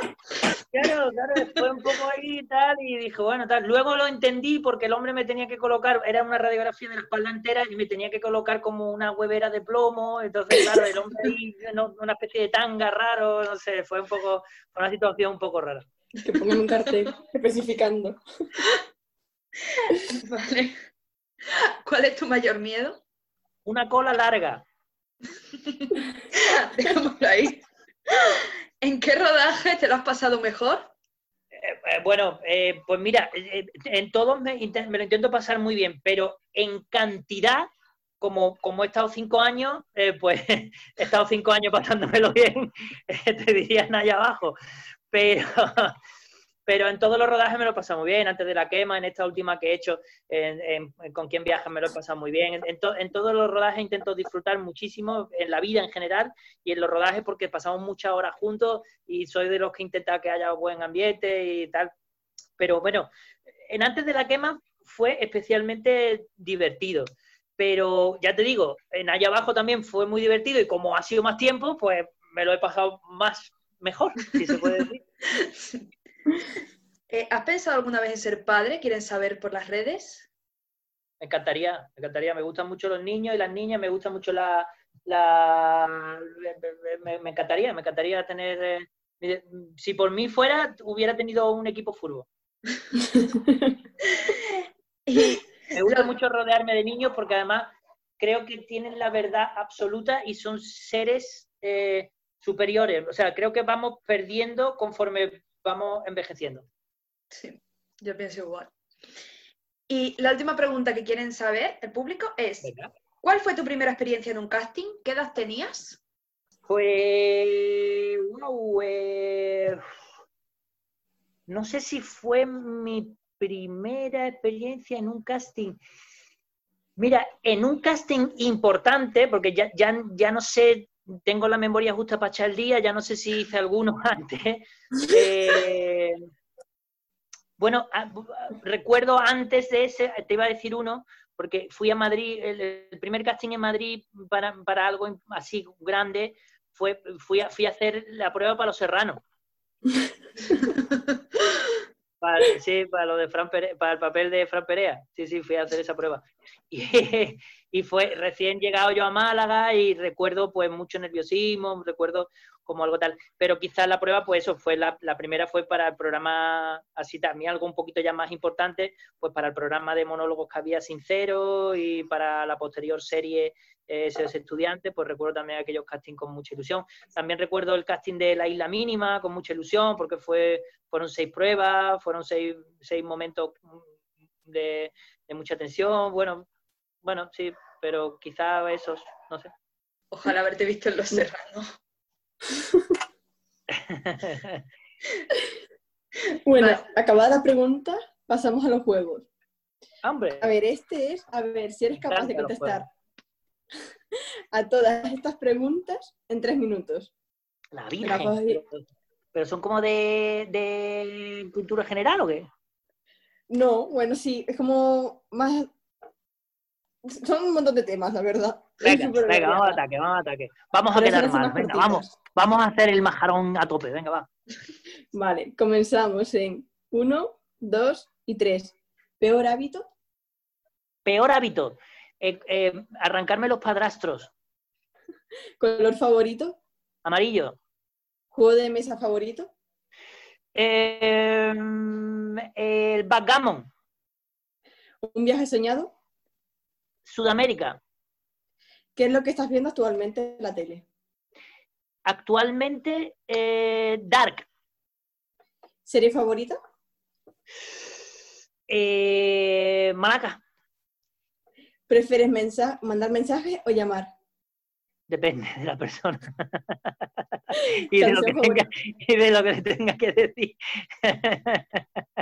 S7: Claro, claro, fue un poco ahí y tal, y dije, bueno, tal. Luego lo entendí porque el hombre me tenía que colocar, era una radiografía de la espalda entera y me tenía que colocar como una huevera de plomo, entonces, claro, el hombre ahí, no- una especie de tanga raro, no sé, fue un poco, fue una situación un poco rara.
S1: Que pongan un cartel especificando.
S2: Vale. ¿Cuál es tu mayor miedo?
S7: Una cola larga.
S2: Dejémoslo ahí. ¿En qué rodaje te lo has pasado mejor?
S7: Eh, eh, bueno, eh, pues mira, eh, en todos me, lo intento pasar muy bien, pero en cantidad, como, como he estado cinco años, pues he estado cinco años pasándomelo bien, te dirían allá abajo. Pero, pero en todos los rodajes me lo he pasado muy bien, antes de la quema, en esta última que he hecho, en, en- en Con quién viajas me lo he pasado muy bien. En, en to- en todos los rodajes intento disfrutar muchísimo, en la vida en general, y en los rodajes porque pasamos muchas horas juntos y soy de los que intenta que haya buen ambiente y tal. Pero bueno, en antes de la quema fue especialmente divertido. Pero ya te digo, en allá abajo también fue muy divertido y como ha sido más tiempo, pues me lo he pasado más mejor, si se puede decir.
S2: Eh, ¿Has pensado alguna vez en ser padre? ¿Quieren saber por las redes?
S7: Me encantaría, me encantaría. Me gustan mucho los niños y las niñas, me gusta mucho la... la me, me encantaría, me encantaría tener... eh, si por mí fuera, hubiera tenido un equipo furbo.
S2: Y
S7: Me gusta mucho rodearme de niños porque además creo que tienen la verdad absoluta y son seres eh, superiores. O sea, creo que vamos perdiendo conforme vamos envejeciendo.
S2: Sí, yo pienso igual. Y la última pregunta que quieren saber el público es,
S7: Venga.
S2: ¿cuál fue tu primera experiencia en un casting? ¿Qué edad tenías?
S7: Pues, wow, eh, no sé si fue mi primera experiencia en un casting. Mira, en un casting importante, porque ya, ya, ya no sé, tengo la memoria justa para echar el día, ya no sé si hice alguno antes. eh, bueno, a- recuerdo antes de ese, te iba a decir uno, porque fui a Madrid, el, el primer casting en Madrid para, para algo así grande fue, fui, a, fui a hacer la prueba para los serranos. Para, sí, para lo de Fran Pere- para el papel de Fran Perea. Sí, sí, fui a hacer esa prueba. Y, y fue recién llegado yo a Málaga y recuerdo pues mucho nerviosismo, recuerdo como algo tal. Pero quizás la prueba, pues eso fue la, la primera fue para el programa, así también algo un poquito ya más importante, pues para el programa de monólogos que había Sincero y para la posterior serie eh, SOS Estudiantes, pues recuerdo también aquellos castings con mucha ilusión. También recuerdo el casting de La Isla Mínima con mucha ilusión, porque fue, fueron seis pruebas, fueron seis, seis momentos de, de mucha tensión. Bueno, bueno, sí, pero quizá esos, no sé.
S2: Ojalá haberte visto en Los Serranos.
S1: Bueno,
S2: Vale.
S1: acabada la pregunta, pasamos a los juegos.
S7: Hombre,
S1: A ver, este es, a ver si eres capaz de contestar a todas estas preguntas en tres minutos.
S7: la. Pero, pero son como de, de cultura general o qué?
S1: No, bueno, sí, es como más... Son un montón de temas, la verdad.
S7: Venga, venga, vamos
S1: variada.
S7: ataque, vamos al ataque. Vamos a
S1: Pero
S7: quedar mal, venga,
S1: cortitas.
S7: vamos. Vamos a hacer el majarón a tope, venga, va.
S1: Vale, comenzamos en uno, dos y tres. ¿Peor hábito?
S7: Peor hábito, eh, eh, arrancarme los padrastros.
S1: ¿Color favorito?
S7: Amarillo.
S1: ¿Juego de mesa favorito?
S7: Eh, el backgammon.
S1: ¿Un viaje soñado?
S7: Sudamérica.
S1: ¿Qué es lo que estás viendo actualmente en la tele?
S7: Actualmente, eh, Dark.
S1: ¿Serie favorita?
S7: Eh, Malaca.
S1: ¿Prefieres mensa- mandar mensajes o llamar?
S7: Depende de la persona. y, de lo que tenga, y de lo que le tenga que decir.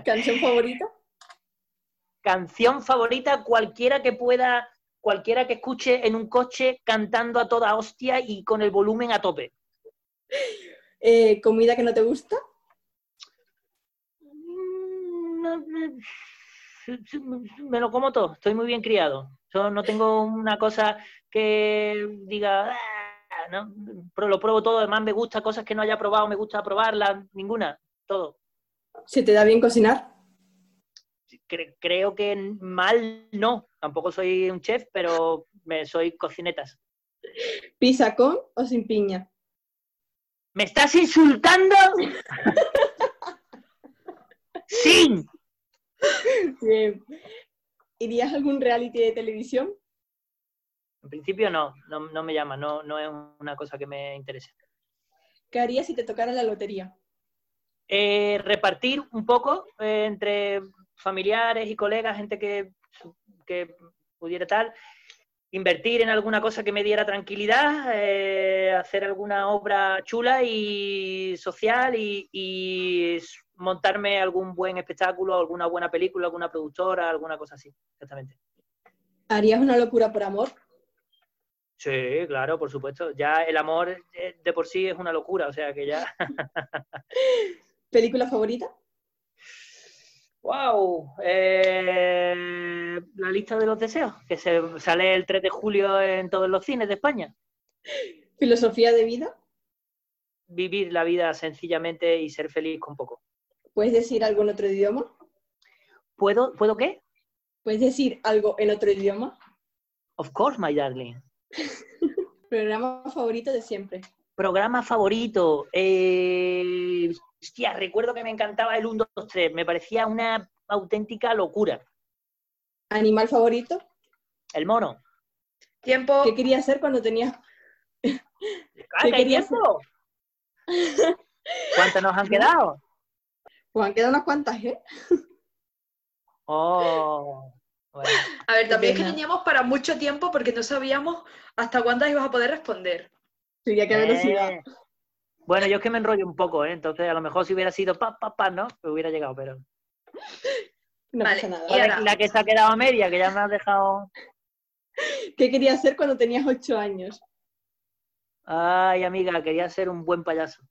S1: ¿Canción favorita?
S7: Canción favorita, cualquiera que pueda, cualquiera que escuche en un coche cantando a toda hostia y con el volumen a tope.
S1: Eh, ¿Comida que no te gusta?
S7: Mm, Me lo como todo, estoy muy bien criado. Yo no tengo una cosa que diga, "Ah", ¿no? Pero lo pruebo todo, además me gusta cosas que no haya probado, me gusta probarlas, ninguna, todo.
S1: ¿Se te da bien cocinar?
S7: Cre- creo que mal no, tampoco soy un chef, pero me soy cocinetas.
S1: ¿Pizza con o sin piña?
S7: ¿Me estás insultando? ¡Sí!
S1: Bien. ¿Irías a algún reality de televisión?
S7: En principio no, no, no me llama, no, no es una cosa que me interese.
S1: ¿Qué harías si te tocara la lotería?
S7: Eh, repartir un poco eh, entre familiares y colegas, gente que, que pudiera tal, invertir en alguna cosa que me diera tranquilidad, eh, hacer alguna obra chula y social y, y montarme algún buen espectáculo, alguna buena película, alguna productora, alguna cosa así, exactamente.
S1: ¿Harías una locura por amor?
S7: Sí, claro, por supuesto. Ya el amor eh, de por sí es una locura, o sea que ya...
S1: ¿Película favorita?
S7: ¡Wow! Eh, la lista de los deseos, que se sale el 3 de julio en todos los cines de España.
S1: ¿Filosofía de vida?
S7: Vivir la vida sencillamente y ser feliz con poco.
S1: ¿Puedes decir algo en otro idioma?
S7: ¿Puedo, ¿puedo qué?
S1: ¿Puedes decir algo en otro idioma?
S7: Of course, my darling.
S1: Programa favorito de siempre.
S7: Programa favorito. Eh, hostia, recuerdo que me encantaba el 1, 2, 3. Me parecía una auténtica locura.
S1: ¿Animal favorito?
S7: El mono.
S2: Tiempo.
S1: ¿Qué querías hacer cuando tenías...
S7: ¡Ah,
S1: ¿Qué
S7: que hay
S1: querías
S7: tiempo! ¿Cuántas nos han quedado?
S1: Pues han quedado unas cuantas, ¿eh?
S7: Oh, bueno.
S2: A ver, también es que teníamos para mucho tiempo porque no sabíamos hasta cuántas ibas a poder responder.
S1: Sería qué velocidad.
S7: Bueno, yo es que me enrollo un poco, ¿eh? entonces a lo mejor si hubiera sido pa, pa, pa, ¿no? Me hubiera llegado, pero...
S1: No
S2: Vale,
S1: pasa nada.
S7: La que se ha quedado a media, que ya me has dejado...
S1: ¿Qué querías hacer cuando tenías ocho años?
S7: Ay, amiga, quería ser un buen payaso.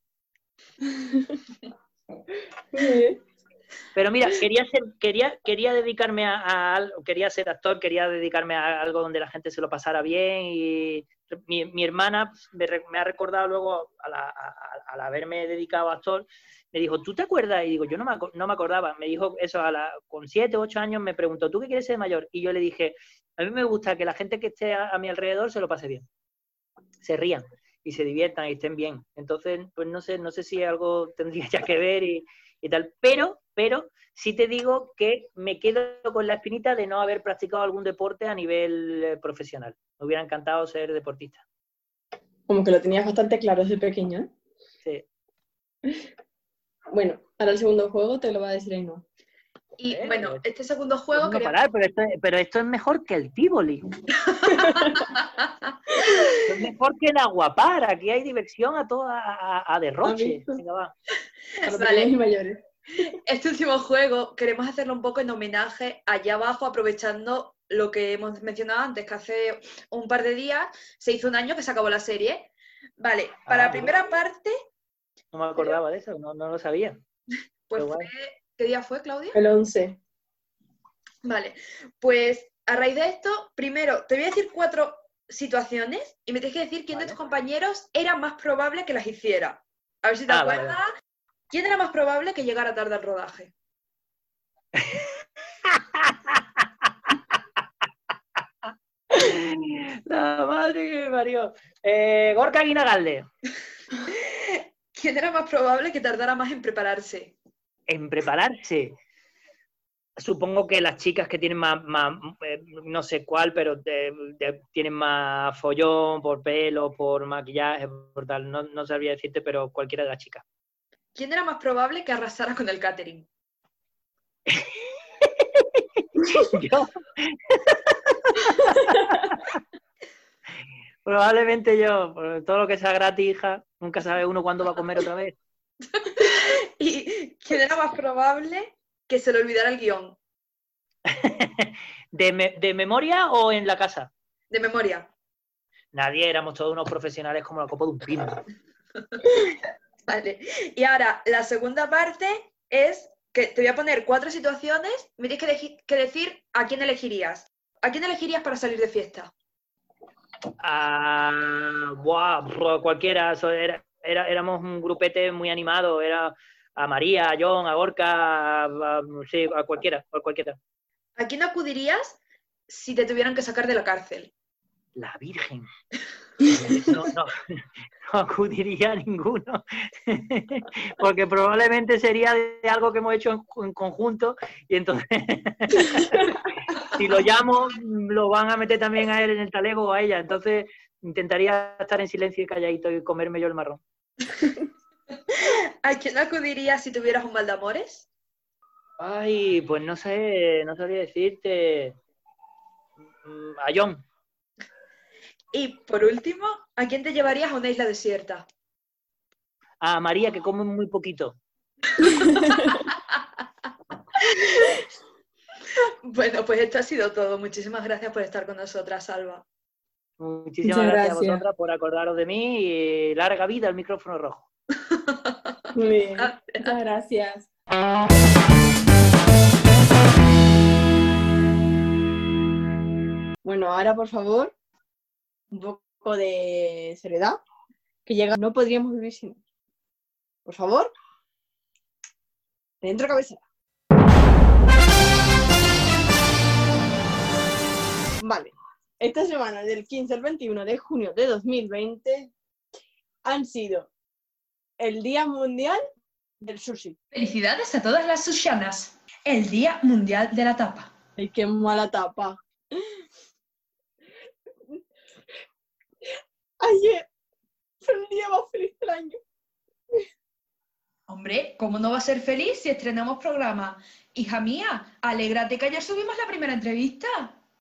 S1: Muy bien.
S7: Pero mira, quería ser, quería, quería dedicarme a, a algo, quería ser actor, quería dedicarme a algo donde la gente se lo pasara bien y mi, hermana me, ha recordado luego al, haberme dedicado a actor, me dijo, ¿tú te acuerdas? Y digo, yo no me, no me acordaba. Me dijo eso a la, con siete, ocho años, me preguntó, ¿tú qué quieres ser mayor? Y yo le dije, a mí me gusta que la gente que esté a, a mi alrededor se lo pase bien, se rían y se diviertan y estén bien. Entonces, pues no sé, no sé si algo tendría ya que ver y, y tal. Pero, pero sí te digo que me quedo con la espinita de no haber practicado algún deporte a nivel eh, profesional. Me hubiera encantado ser deportista.
S1: Como que lo tenías bastante claro desde pequeño, ¿eh?
S7: Sí.
S1: Bueno, ahora el segundo juego te lo va a decir Ainhoa.
S2: Y
S7: Eh,
S2: bueno, este segundo
S7: No
S2: juego quería-
S7: parar, pero, esto, pero esto es mejor que el Tivoli. es mejor que el Aguapar. Aquí hay diversión a toda a, a derroche.
S1: visto?
S7: Venga, va.
S1: Para
S2: Vale.
S1: pequeños y mayores.
S2: Este último juego queremos hacerlo un poco en homenaje allá abajo, aprovechando lo que hemos mencionado antes, que hace un par de días se hizo un año que se acabó la serie. Vale, para
S7: Ah,
S2: la primera parte,
S7: No me acordaba de eso, no, no lo sabía.
S2: pues fue... ¿Qué día fue, Claudia?
S1: El 11.
S2: Vale, pues a raíz de esto, primero te voy a decir cuatro situaciones y me tienes que decir quién de tus compañeros era más probable que las hiciera. A ver si te
S7: Ah, vale,
S2: acuerdas. ¿Quién era más probable que llegara tarde al rodaje?
S7: La madre que me parió. Eh, Gorka Guinagalde.
S2: ¿Quién era más probable que tardara más en prepararse?
S7: En prepararse. Supongo que las chicas que tienen más, más, eh, no sé cuál, pero de- de- tienen más follón por pelo, por maquillaje, por tal. No, no sabría decirte, pero cualquiera de las chicas.
S2: ¿Quién era más probable que arrasara con el catering?
S7: Yo. Probablemente yo, por todo lo que sea gratis, hija, nunca sabe uno cuándo va a comer otra vez.
S2: ¿Y quién era más probable que se le olvidara el guion?
S7: ¿De, me- de memoria o en la casa?
S2: De memoria.
S7: Nadie, éramos todos unos profesionales como la copa de un pino.
S2: Vale. Y ahora, la segunda parte es que te voy a poner cuatro situaciones. Me tienes que, decir a quién elegirías. ¿A quién elegirías para salir de fiesta?
S7: Ah, cualquiera, era, era- éramos un grupete muy animado, era a María, a John, a Gorka, a, a- sí, a cualquiera, a cualquiera.
S2: ¿A quién acudirías si te tuvieran que sacar de la cárcel?
S7: La Virgen. No, no, no acudiría a ninguno, porque probablemente sería de algo que hemos hecho en, en conjunto y entonces si lo llamo lo van a meter también a él en el talego o a ella, entonces intentaría estar en silencio y calladito y comerme yo el marrón.
S2: ¿A quién acudirías si tuvieras un mal de amores?
S7: Ay, pues no sé, no sabría decirte. Mm, A John,
S2: Y por último, ¿a quién te llevarías a una isla desierta?
S7: a María que come muy poquito.
S2: Bueno, pues esto ha sido todo. Muchísimas gracias por estar con nosotras, Salva.
S7: Muchísimas gracias, a vosotras por acordaros de mí y larga vida al micrófono rojo.
S1: Muy bien. Muchas gracias. Bueno, ahora por favor, un poco de seriedad, que llega, no podríamos vivir sin él. Por favor, dentro cabecera. Vale, esta semana del 15 al 21 de junio de 2020 han sido el Día Mundial del Sushi.
S2: Felicidades a todas las sushanas. El Día Mundial de la Tapa.
S1: Ay, qué mala tapa. Ayer fue el día más feliz del año.
S2: Hombre, ¿cómo no va a ser feliz si estrenamos programa? Hija mía, alégrate que ayer subimos la primera entrevista.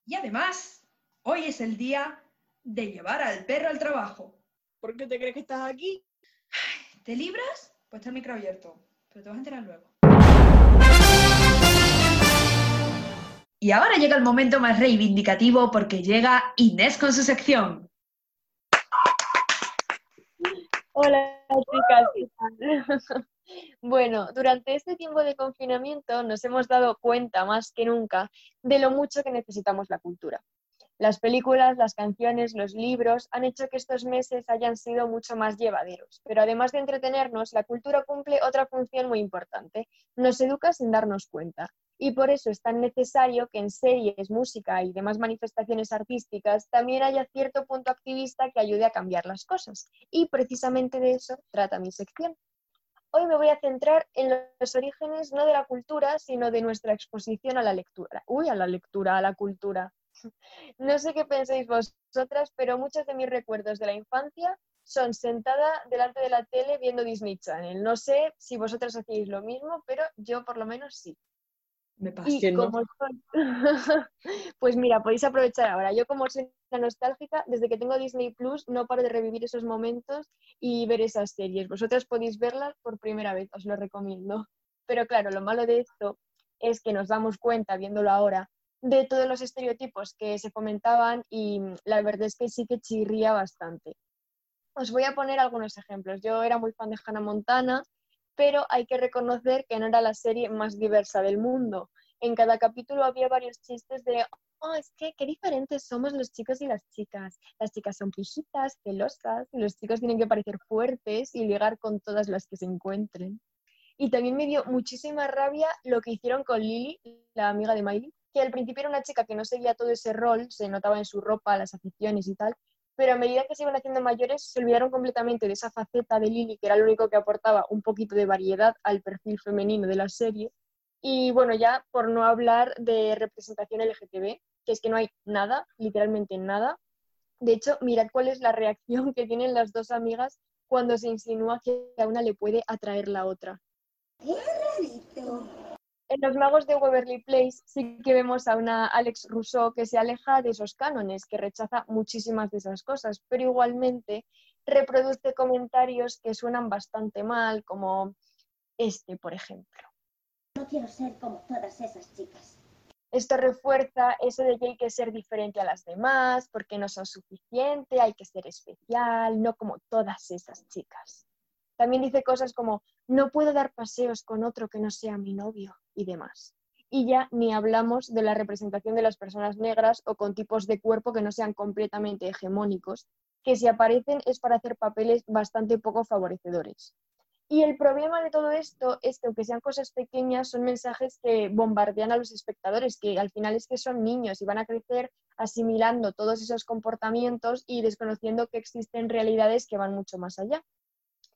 S2: Y además, hoy es el día de llevar al perro al trabajo.
S1: ¿Por qué te crees que estás aquí?
S2: ¿Te libras? Pues está el micro abierto, pero te vas a enterar luego. Y ahora llega el momento más reivindicativo porque llega Inés con su sección.
S8: Hola chicas. Bueno, durante este tiempo de confinamiento nos hemos dado cuenta más que nunca de lo mucho que necesitamos la cultura. Las películas, las canciones, los libros han hecho que estos meses hayan sido mucho más llevaderos, pero además de entretenernos, la cultura cumple otra función muy importante, nos educa sin darnos cuenta. Y por eso es tan necesario que en series, música y demás manifestaciones artísticas también haya cierto punto activista que ayude a cambiar las cosas. Y precisamente de eso trata mi sección. Hoy me voy a centrar en los orígenes no de la cultura, sino de nuestra exposición a la lectura. Uy, a la lectura, a la cultura. No sé qué penséis vosotras, pero muchos de mis recuerdos de la infancia son sentada delante de la tele viendo Disney Channel. No sé si vosotras hacéis lo mismo, pero yo por lo menos sí.
S2: Me.
S8: Y como soy- pues mira, podéis aprovechar ahora. Yo como soy nostálgica, desde que tengo Disney Plus no paro de revivir esos momentos y ver esas series. Vosotras podéis verlas por primera vez, os lo recomiendo. Pero claro, lo malo de esto es que nos damos cuenta, viéndolo ahora, de todos los estereotipos que se fomentaban y mm, la verdad es que sí que chirría bastante. Os voy a poner algunos ejemplos. Yo era muy fan de Hannah Montana, pero hay que reconocer que no era la serie más diversa del mundo. En cada capítulo había varios chistes de, oh, es que qué diferentes somos los chicos y las chicas. Las chicas son pijitas, celosas, y los chicos tienen que parecer fuertes y ligar con todas las que se encuentren. Y también me dio muchísima rabia lo que hicieron con Lily, la amiga de Miley, que al principio era una chica que no seguía todo ese rol, se notaba en su ropa, las aficiones y tal, pero a medida que se iban haciendo mayores se olvidaron completamente de esa faceta de Lily, que era lo único que aportaba un poquito de variedad al perfil femenino de la serie. Y bueno, ya por no hablar de representación LGTB, que es que no hay nada, literalmente nada. De hecho, mirad cuál es la reacción que tienen las dos amigas cuando se insinúa que a una le puede atraer la otra. En Los Magos de Waverly Place sí que vemos a una Alex Rousseau que se aleja de esos cánones, que rechaza muchísimas de esas cosas, pero igualmente reproduce comentarios que suenan bastante mal, como este, por ejemplo.
S9: No quiero ser como todas esas chicas.
S8: Esto refuerza eso de que hay que ser diferente a las demás, porque no son suficiente, hay que ser especial, no como todas esas chicas. También dice cosas como, no puedo dar paseos con otro que no sea mi novio y demás. Y ya ni hablamos de la representación de las personas negras o con tipos de cuerpo que no sean completamente hegemónicos, que si aparecen es para hacer papeles bastante poco favorecedores. Y el problema de todo esto es que aunque sean cosas pequeñas, son mensajes que bombardean a los espectadores, que al final es que son niños y van a crecer asimilando todos esos comportamientos y desconociendo que existen realidades que van mucho más allá.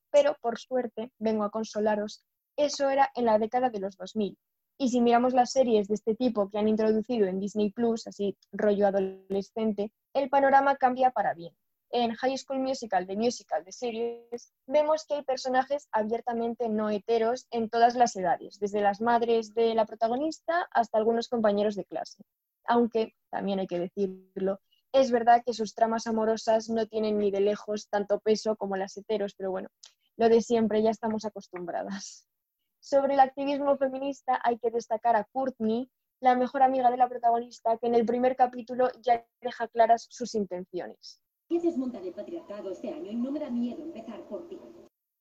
S8: Pero por suerte, vengo a consolaros, eso era en la década de los 2000. Y si miramos las series de este tipo que han introducido en Disney Plus, así rollo adolescente, el panorama cambia para bien en High School Musical, de musical, de series, vemos que hay personajes abiertamente no heteros en todas las edades, desde las madres de la protagonista hasta algunos compañeros de clase. Aunque, también hay que decirlo, es verdad que sus tramas amorosas no tienen ni de lejos tanto peso como las heteros, pero bueno, lo de siempre, ya estamos acostumbradas. Sobre el activismo feminista hay que destacar a Courtney, la mejor amiga de la protagonista, que en el primer capítulo ya deja claras sus intenciones.
S9: Quieres montar el patriarcado este año y no me da miedo empezar por ti.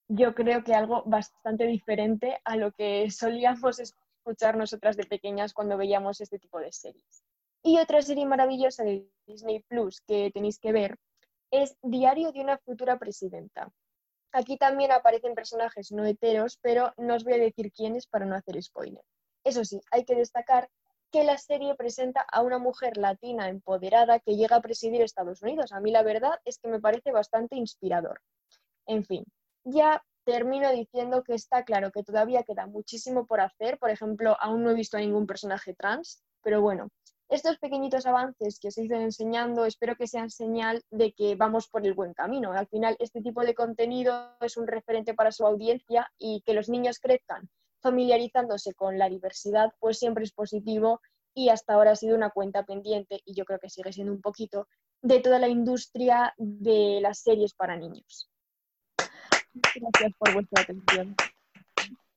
S8: yo creo que algo bastante diferente a lo que solíamos escuchar nosotras de pequeñas cuando veíamos este tipo de series. Y otra serie maravillosa de Disney Plus que tenéis que ver es Diario de una futura presidenta. Aquí también aparecen personajes no heteros, pero no os voy a decir quiénes para no hacer spoiler. Eso sí, hay que destacar que la serie presenta a una mujer latina empoderada que llega a presidir Estados Unidos. A mí la verdad es que me parece bastante inspirador. En fin, ya termino diciendo que está claro que todavía queda muchísimo por hacer. Por ejemplo, aún no he visto a ningún personaje trans, pero bueno, estos pequeñitos avances que os he ido enseñando espero que sean señal de que vamos por el buen camino. Al final, este tipo de contenido es un referente para su audiencia y que los niños crezcan familiarizándose con la diversidad, pues siempre es positivo y hasta ahora ha sido una cuenta pendiente, y yo creo que sigue siendo un poquito, de toda la industria de las series para niños. Gracias por vuestra atención.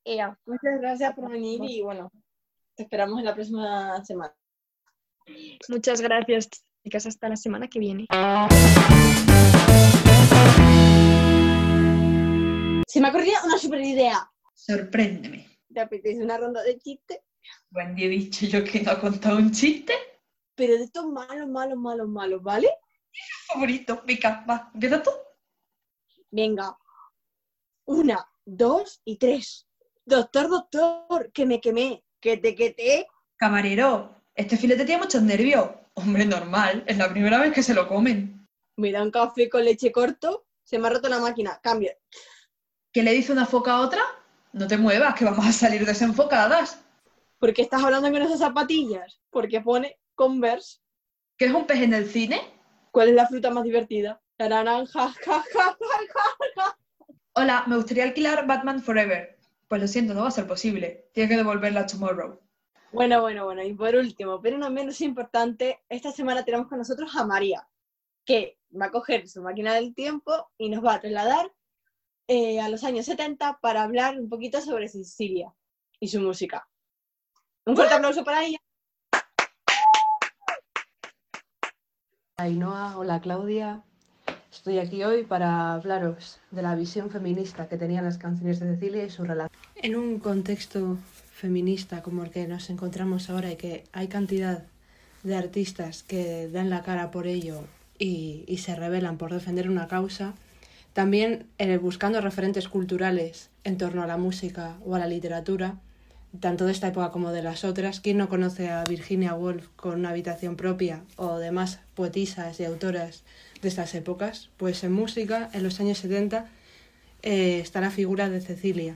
S8: Ea,
S1: Muchas gracias por venir y bueno, te esperamos en la próxima semana.
S8: Muchas gracias, chicas. Hasta la semana que viene.
S1: Se me ocurrió una super idea.
S2: Sorpréndeme.
S1: ¿Te apetece una ronda de chistes?
S2: Buen día, he dicho yo que no ha contado un chiste.
S1: Pero de estos malos, malos, malos, malos, ¿vale?
S2: Favorito, pica, va, empieza tú.
S1: Venga. Una, dos y tres. Doctor, doctor, que me quemé, que te quete.
S2: Camarero, este filete tiene muchos nervios. Hombre, normal, es la primera vez que se lo comen.
S1: Me da un café con leche corto, se me ha roto la máquina, cambio.
S2: ¿Qué le dice una foca a otra? No te muevas, que vamos a salir desenfocadas.
S1: ¿Por qué estás hablando con esas zapatillas? Porque pone Converse.
S2: ¿Qué es un pez en el cine?
S1: ¿Cuál es la fruta más divertida? La naranja. ja, ja, ja, ja, ja.
S2: Hola, me gustaría alquilar Batman Forever. Pues lo siento, no va a ser posible. Tienes que devolverla tomorrow.
S1: Bueno, bueno, bueno. Y por último, pero no menos importante, esta semana tenemos con nosotros a María, que va a coger su máquina del tiempo y nos va a trasladar eh, a los años 70 para hablar un poquito sobre Sicilia y su música. Un fuerte aplauso para ella.
S10: Ainhoa, hola Claudia. Estoy aquí hoy para hablaros de la visión feminista que tenían las canciones de Cecilia y su relación. En un contexto feminista como el que nos encontramos ahora y que hay cantidad de artistas que dan la cara por ello y, se rebelan por defender una causa, también eh, buscando referentes culturales en torno a la música o a la literatura, tanto de esta época como de las otras. ¿Quién no conoce a Virginia Woolf con una habitación propia o demás poetisas y autoras de estas épocas? Pues en música, en los años 70, eh, está la figura de Cecilia.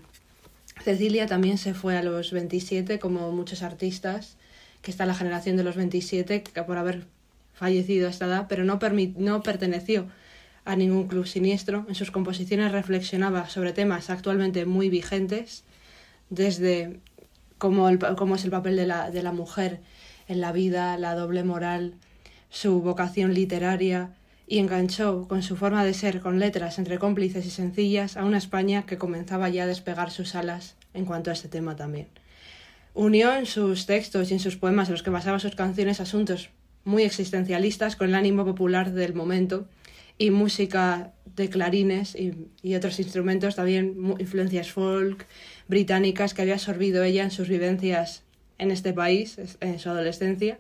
S10: Cecilia también se fue a los 27, como muchos artistas, que está la generación de los 27, que por haber fallecido a esta edad, pero no, no perteneció a ningún club siniestro. En sus composiciones reflexionaba sobre temas actualmente muy vigentes, desde cómo, el, cómo es el papel de la, de la mujer en la vida, la doble moral, su vocación literaria y enganchó con su forma de ser con letras entre cómplices y sencillas a una España que comenzaba ya a despegar sus alas en cuanto a este tema también. Unió en sus textos y en sus poemas en los que basaba sus canciones asuntos muy existencialistas con el ánimo popular del momento y música de clarines y, y otros instrumentos, también influencias folk británicas que había absorbido ella en sus vivencias en este país, en su adolescencia.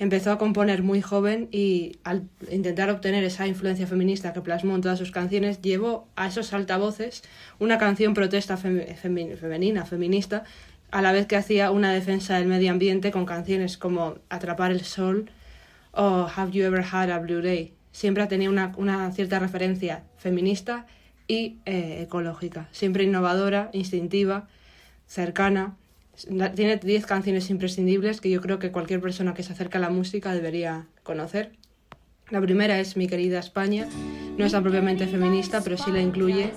S10: Empezó a componer muy joven y al intentar obtener esa influencia feminista que plasmó en todas sus canciones, llevó a esos altavoces una canción protesta femi- femenina, feminista, a la vez que hacía una defensa del medio ambiente con canciones como Atrapar el Sol o Have You Ever Had a Blue Day. Siempre tenía una, una cierta referencia feminista y eh, ecológica, siempre innovadora, instintiva, cercana. Tiene 10 canciones imprescindibles que yo creo que cualquier persona que se acerca a la música debería conocer. La primera es Mi querida España. No es tan propiamente feminista, pero sí la incluye.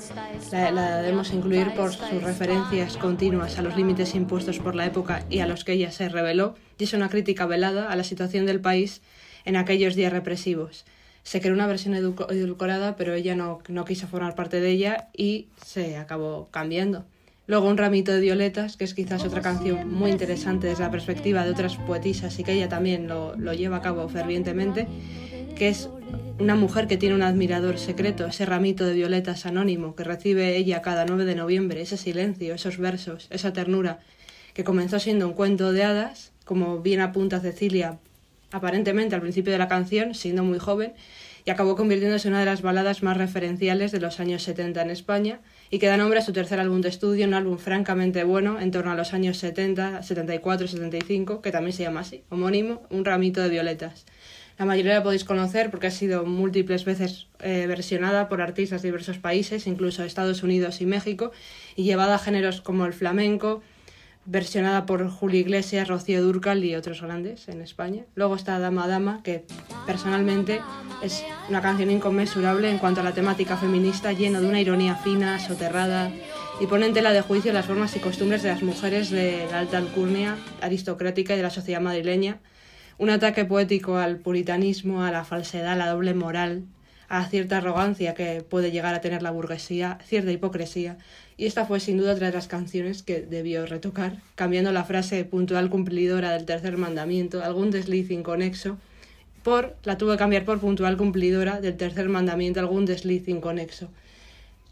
S10: La, debemos incluir por sus referencias continuas a los límites impuestos por la época y a los que ella se reveló. Y es una crítica velada a la situación del país en aquellos días represivos. Se creó una versión edu- edulcorada, pero ella no, no quiso formar parte de ella y se acabó cambiando. Luego Un ramito de violetas, que es quizás otra canción muy interesante desde la perspectiva de otras poetisas y que ella también lo, lo lleva a cabo fervientemente, que es una mujer que tiene un admirador secreto, ese ramito de violetas anónimo que recibe ella cada 9 de noviembre, ese silencio, esos versos, esa ternura, que comenzó siendo un cuento de hadas, como bien apunta Cecilia aparentemente al principio de la canción, siendo muy joven, y acabó convirtiéndose en una de las baladas más referenciales de los años 70 en España y que da nombre a su tercer álbum de estudio, un álbum francamente bueno en torno a los años 70, 74, 75, que también se llama así, homónimo, Un ramito de violetas. La mayoría la podéis conocer porque ha sido múltiples veces eh, versionada por artistas de diversos países, incluso Estados Unidos y México, y llevada a géneros como el flamenco, versionada por Julio Iglesias, Rocío Dúrcal y otros grandes en España. Luego está Dama Dama, que personalmente es una canción inconmensurable en cuanto a la temática feminista, lleno de una ironía fina, soterrada, y pone en tela de juicio las formas y costumbres de las mujeres de la alta alcurnia aristocrática y de la sociedad madrileña. Un ataque poético al puritanismo, a la falsedad, a la doble moral, a cierta arrogancia que puede llegar a tener la burguesía, cierta hipocresía. Y esta fue sin duda otra de las canciones que debió retocar, cambiando la frase puntual cumplidora del tercer mandamiento, algún desliz inconexo, por, la tuvo que cambiar por puntual cumplidora del tercer mandamiento, algún desliz inconexo.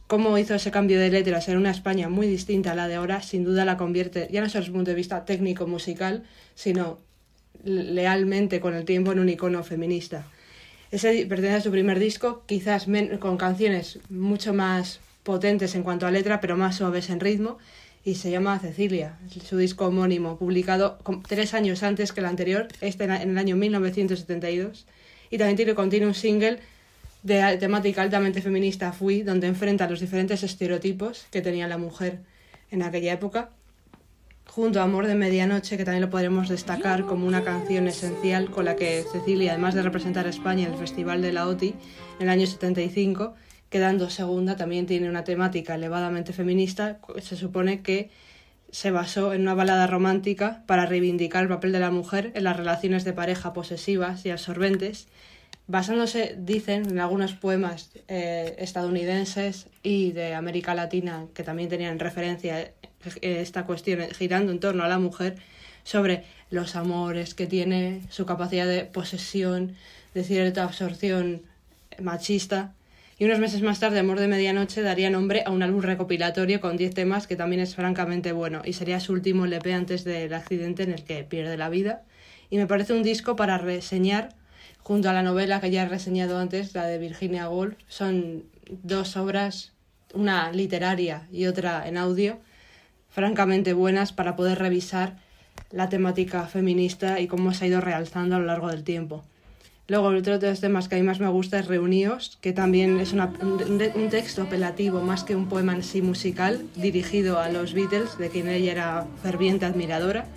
S10: Cómo hizo ese cambio de letras en una España muy distinta a la de ahora, sin duda la convierte, ya no solo desde el punto de vista técnico-musical, sino lealmente con el tiempo en un icono feminista. Ese pertenece a su primer disco, quizás con canciones mucho más potentes en cuanto a letra, pero más suaves en ritmo, y se llama Cecilia, su disco homónimo, publicado tres años antes que el anterior, este en el año 1972, y también tiene, contiene un single de temática altamente feminista, Fui, donde enfrenta los diferentes estereotipos que tenía la mujer en aquella época, junto a Amor de Medianoche, que también lo podremos destacar como una canción esencial con la que Cecilia, además de representar a España en el Festival de la OTI en el año 75, quedando segunda, también tiene una temática elevadamente feminista. Se supone que se basó en una balada romántica para reivindicar el papel de la mujer en las relaciones de pareja posesivas y absorbentes, basándose, dicen, en algunos poemas eh, estadounidenses y de América Latina que también tenían referencia eh, esta cuestión eh, girando en torno a la mujer sobre los amores que tiene, su capacidad de posesión, de cierta absorción machista. Y unos meses más tarde, Amor de Medianoche daría nombre a un álbum recopilatorio con 10 temas que también es francamente bueno y sería su último LP antes del accidente en el que pierde la vida. Y me parece un disco para reseñar junto a la novela que ya he reseñado antes, la de Virginia Woolf. Son dos obras, una literaria y otra en audio, francamente buenas para poder revisar la temática feminista y cómo se ha ido realzando a lo largo del tiempo. Luego, otro de los temas que a mí más me gusta es Reuníos, que también es un, texto apelativo más que un poema en sí musical, dirigido a los Beatles, de quien ella era ferviente admiradora,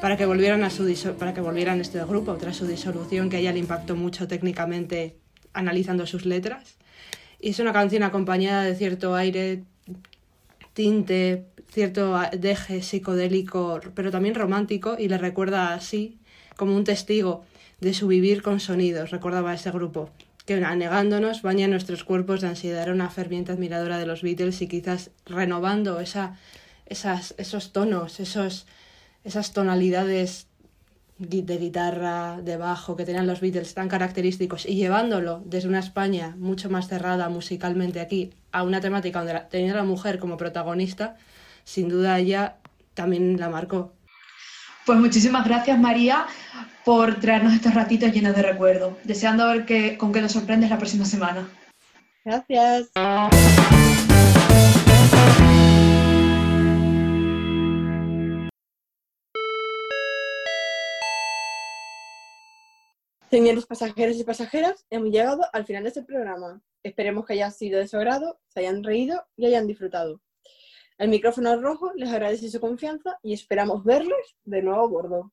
S10: para que volvieran a su para que volvieran este grupo tras su disolución, que a ella le impactó mucho técnicamente analizando sus letras. Y es una canción acompañada de cierto aire, tinte cierto deje psicodélico, pero también romántico, y le recuerda así como un testigo de su vivir con sonidos, recordaba ese grupo, que anegándonos baña nuestros cuerpos de ansiedad. Era una ferviente admiradora de los Beatles y quizás renovando esa, esas, esos tonos, esos, esas tonalidades de guitarra, de bajo que tenían los Beatles tan característicos y llevándolo desde una España mucho más cerrada musicalmente aquí a una temática donde tenía la mujer como protagonista, sin duda ella también la marcó.
S2: Pues muchísimas gracias María por traernos estos ratitos llenos de recuerdo. Deseando ver que, con qué nos sorprendes la próxima semana.
S1: Gracias. Señores pasajeros y pasajeras, hemos llegado al final de este programa. Esperemos que haya sido de su agrado, se hayan reído y hayan disfrutado. El micrófono rojo les agradece su confianza y esperamos verlos de nuevo a bordo.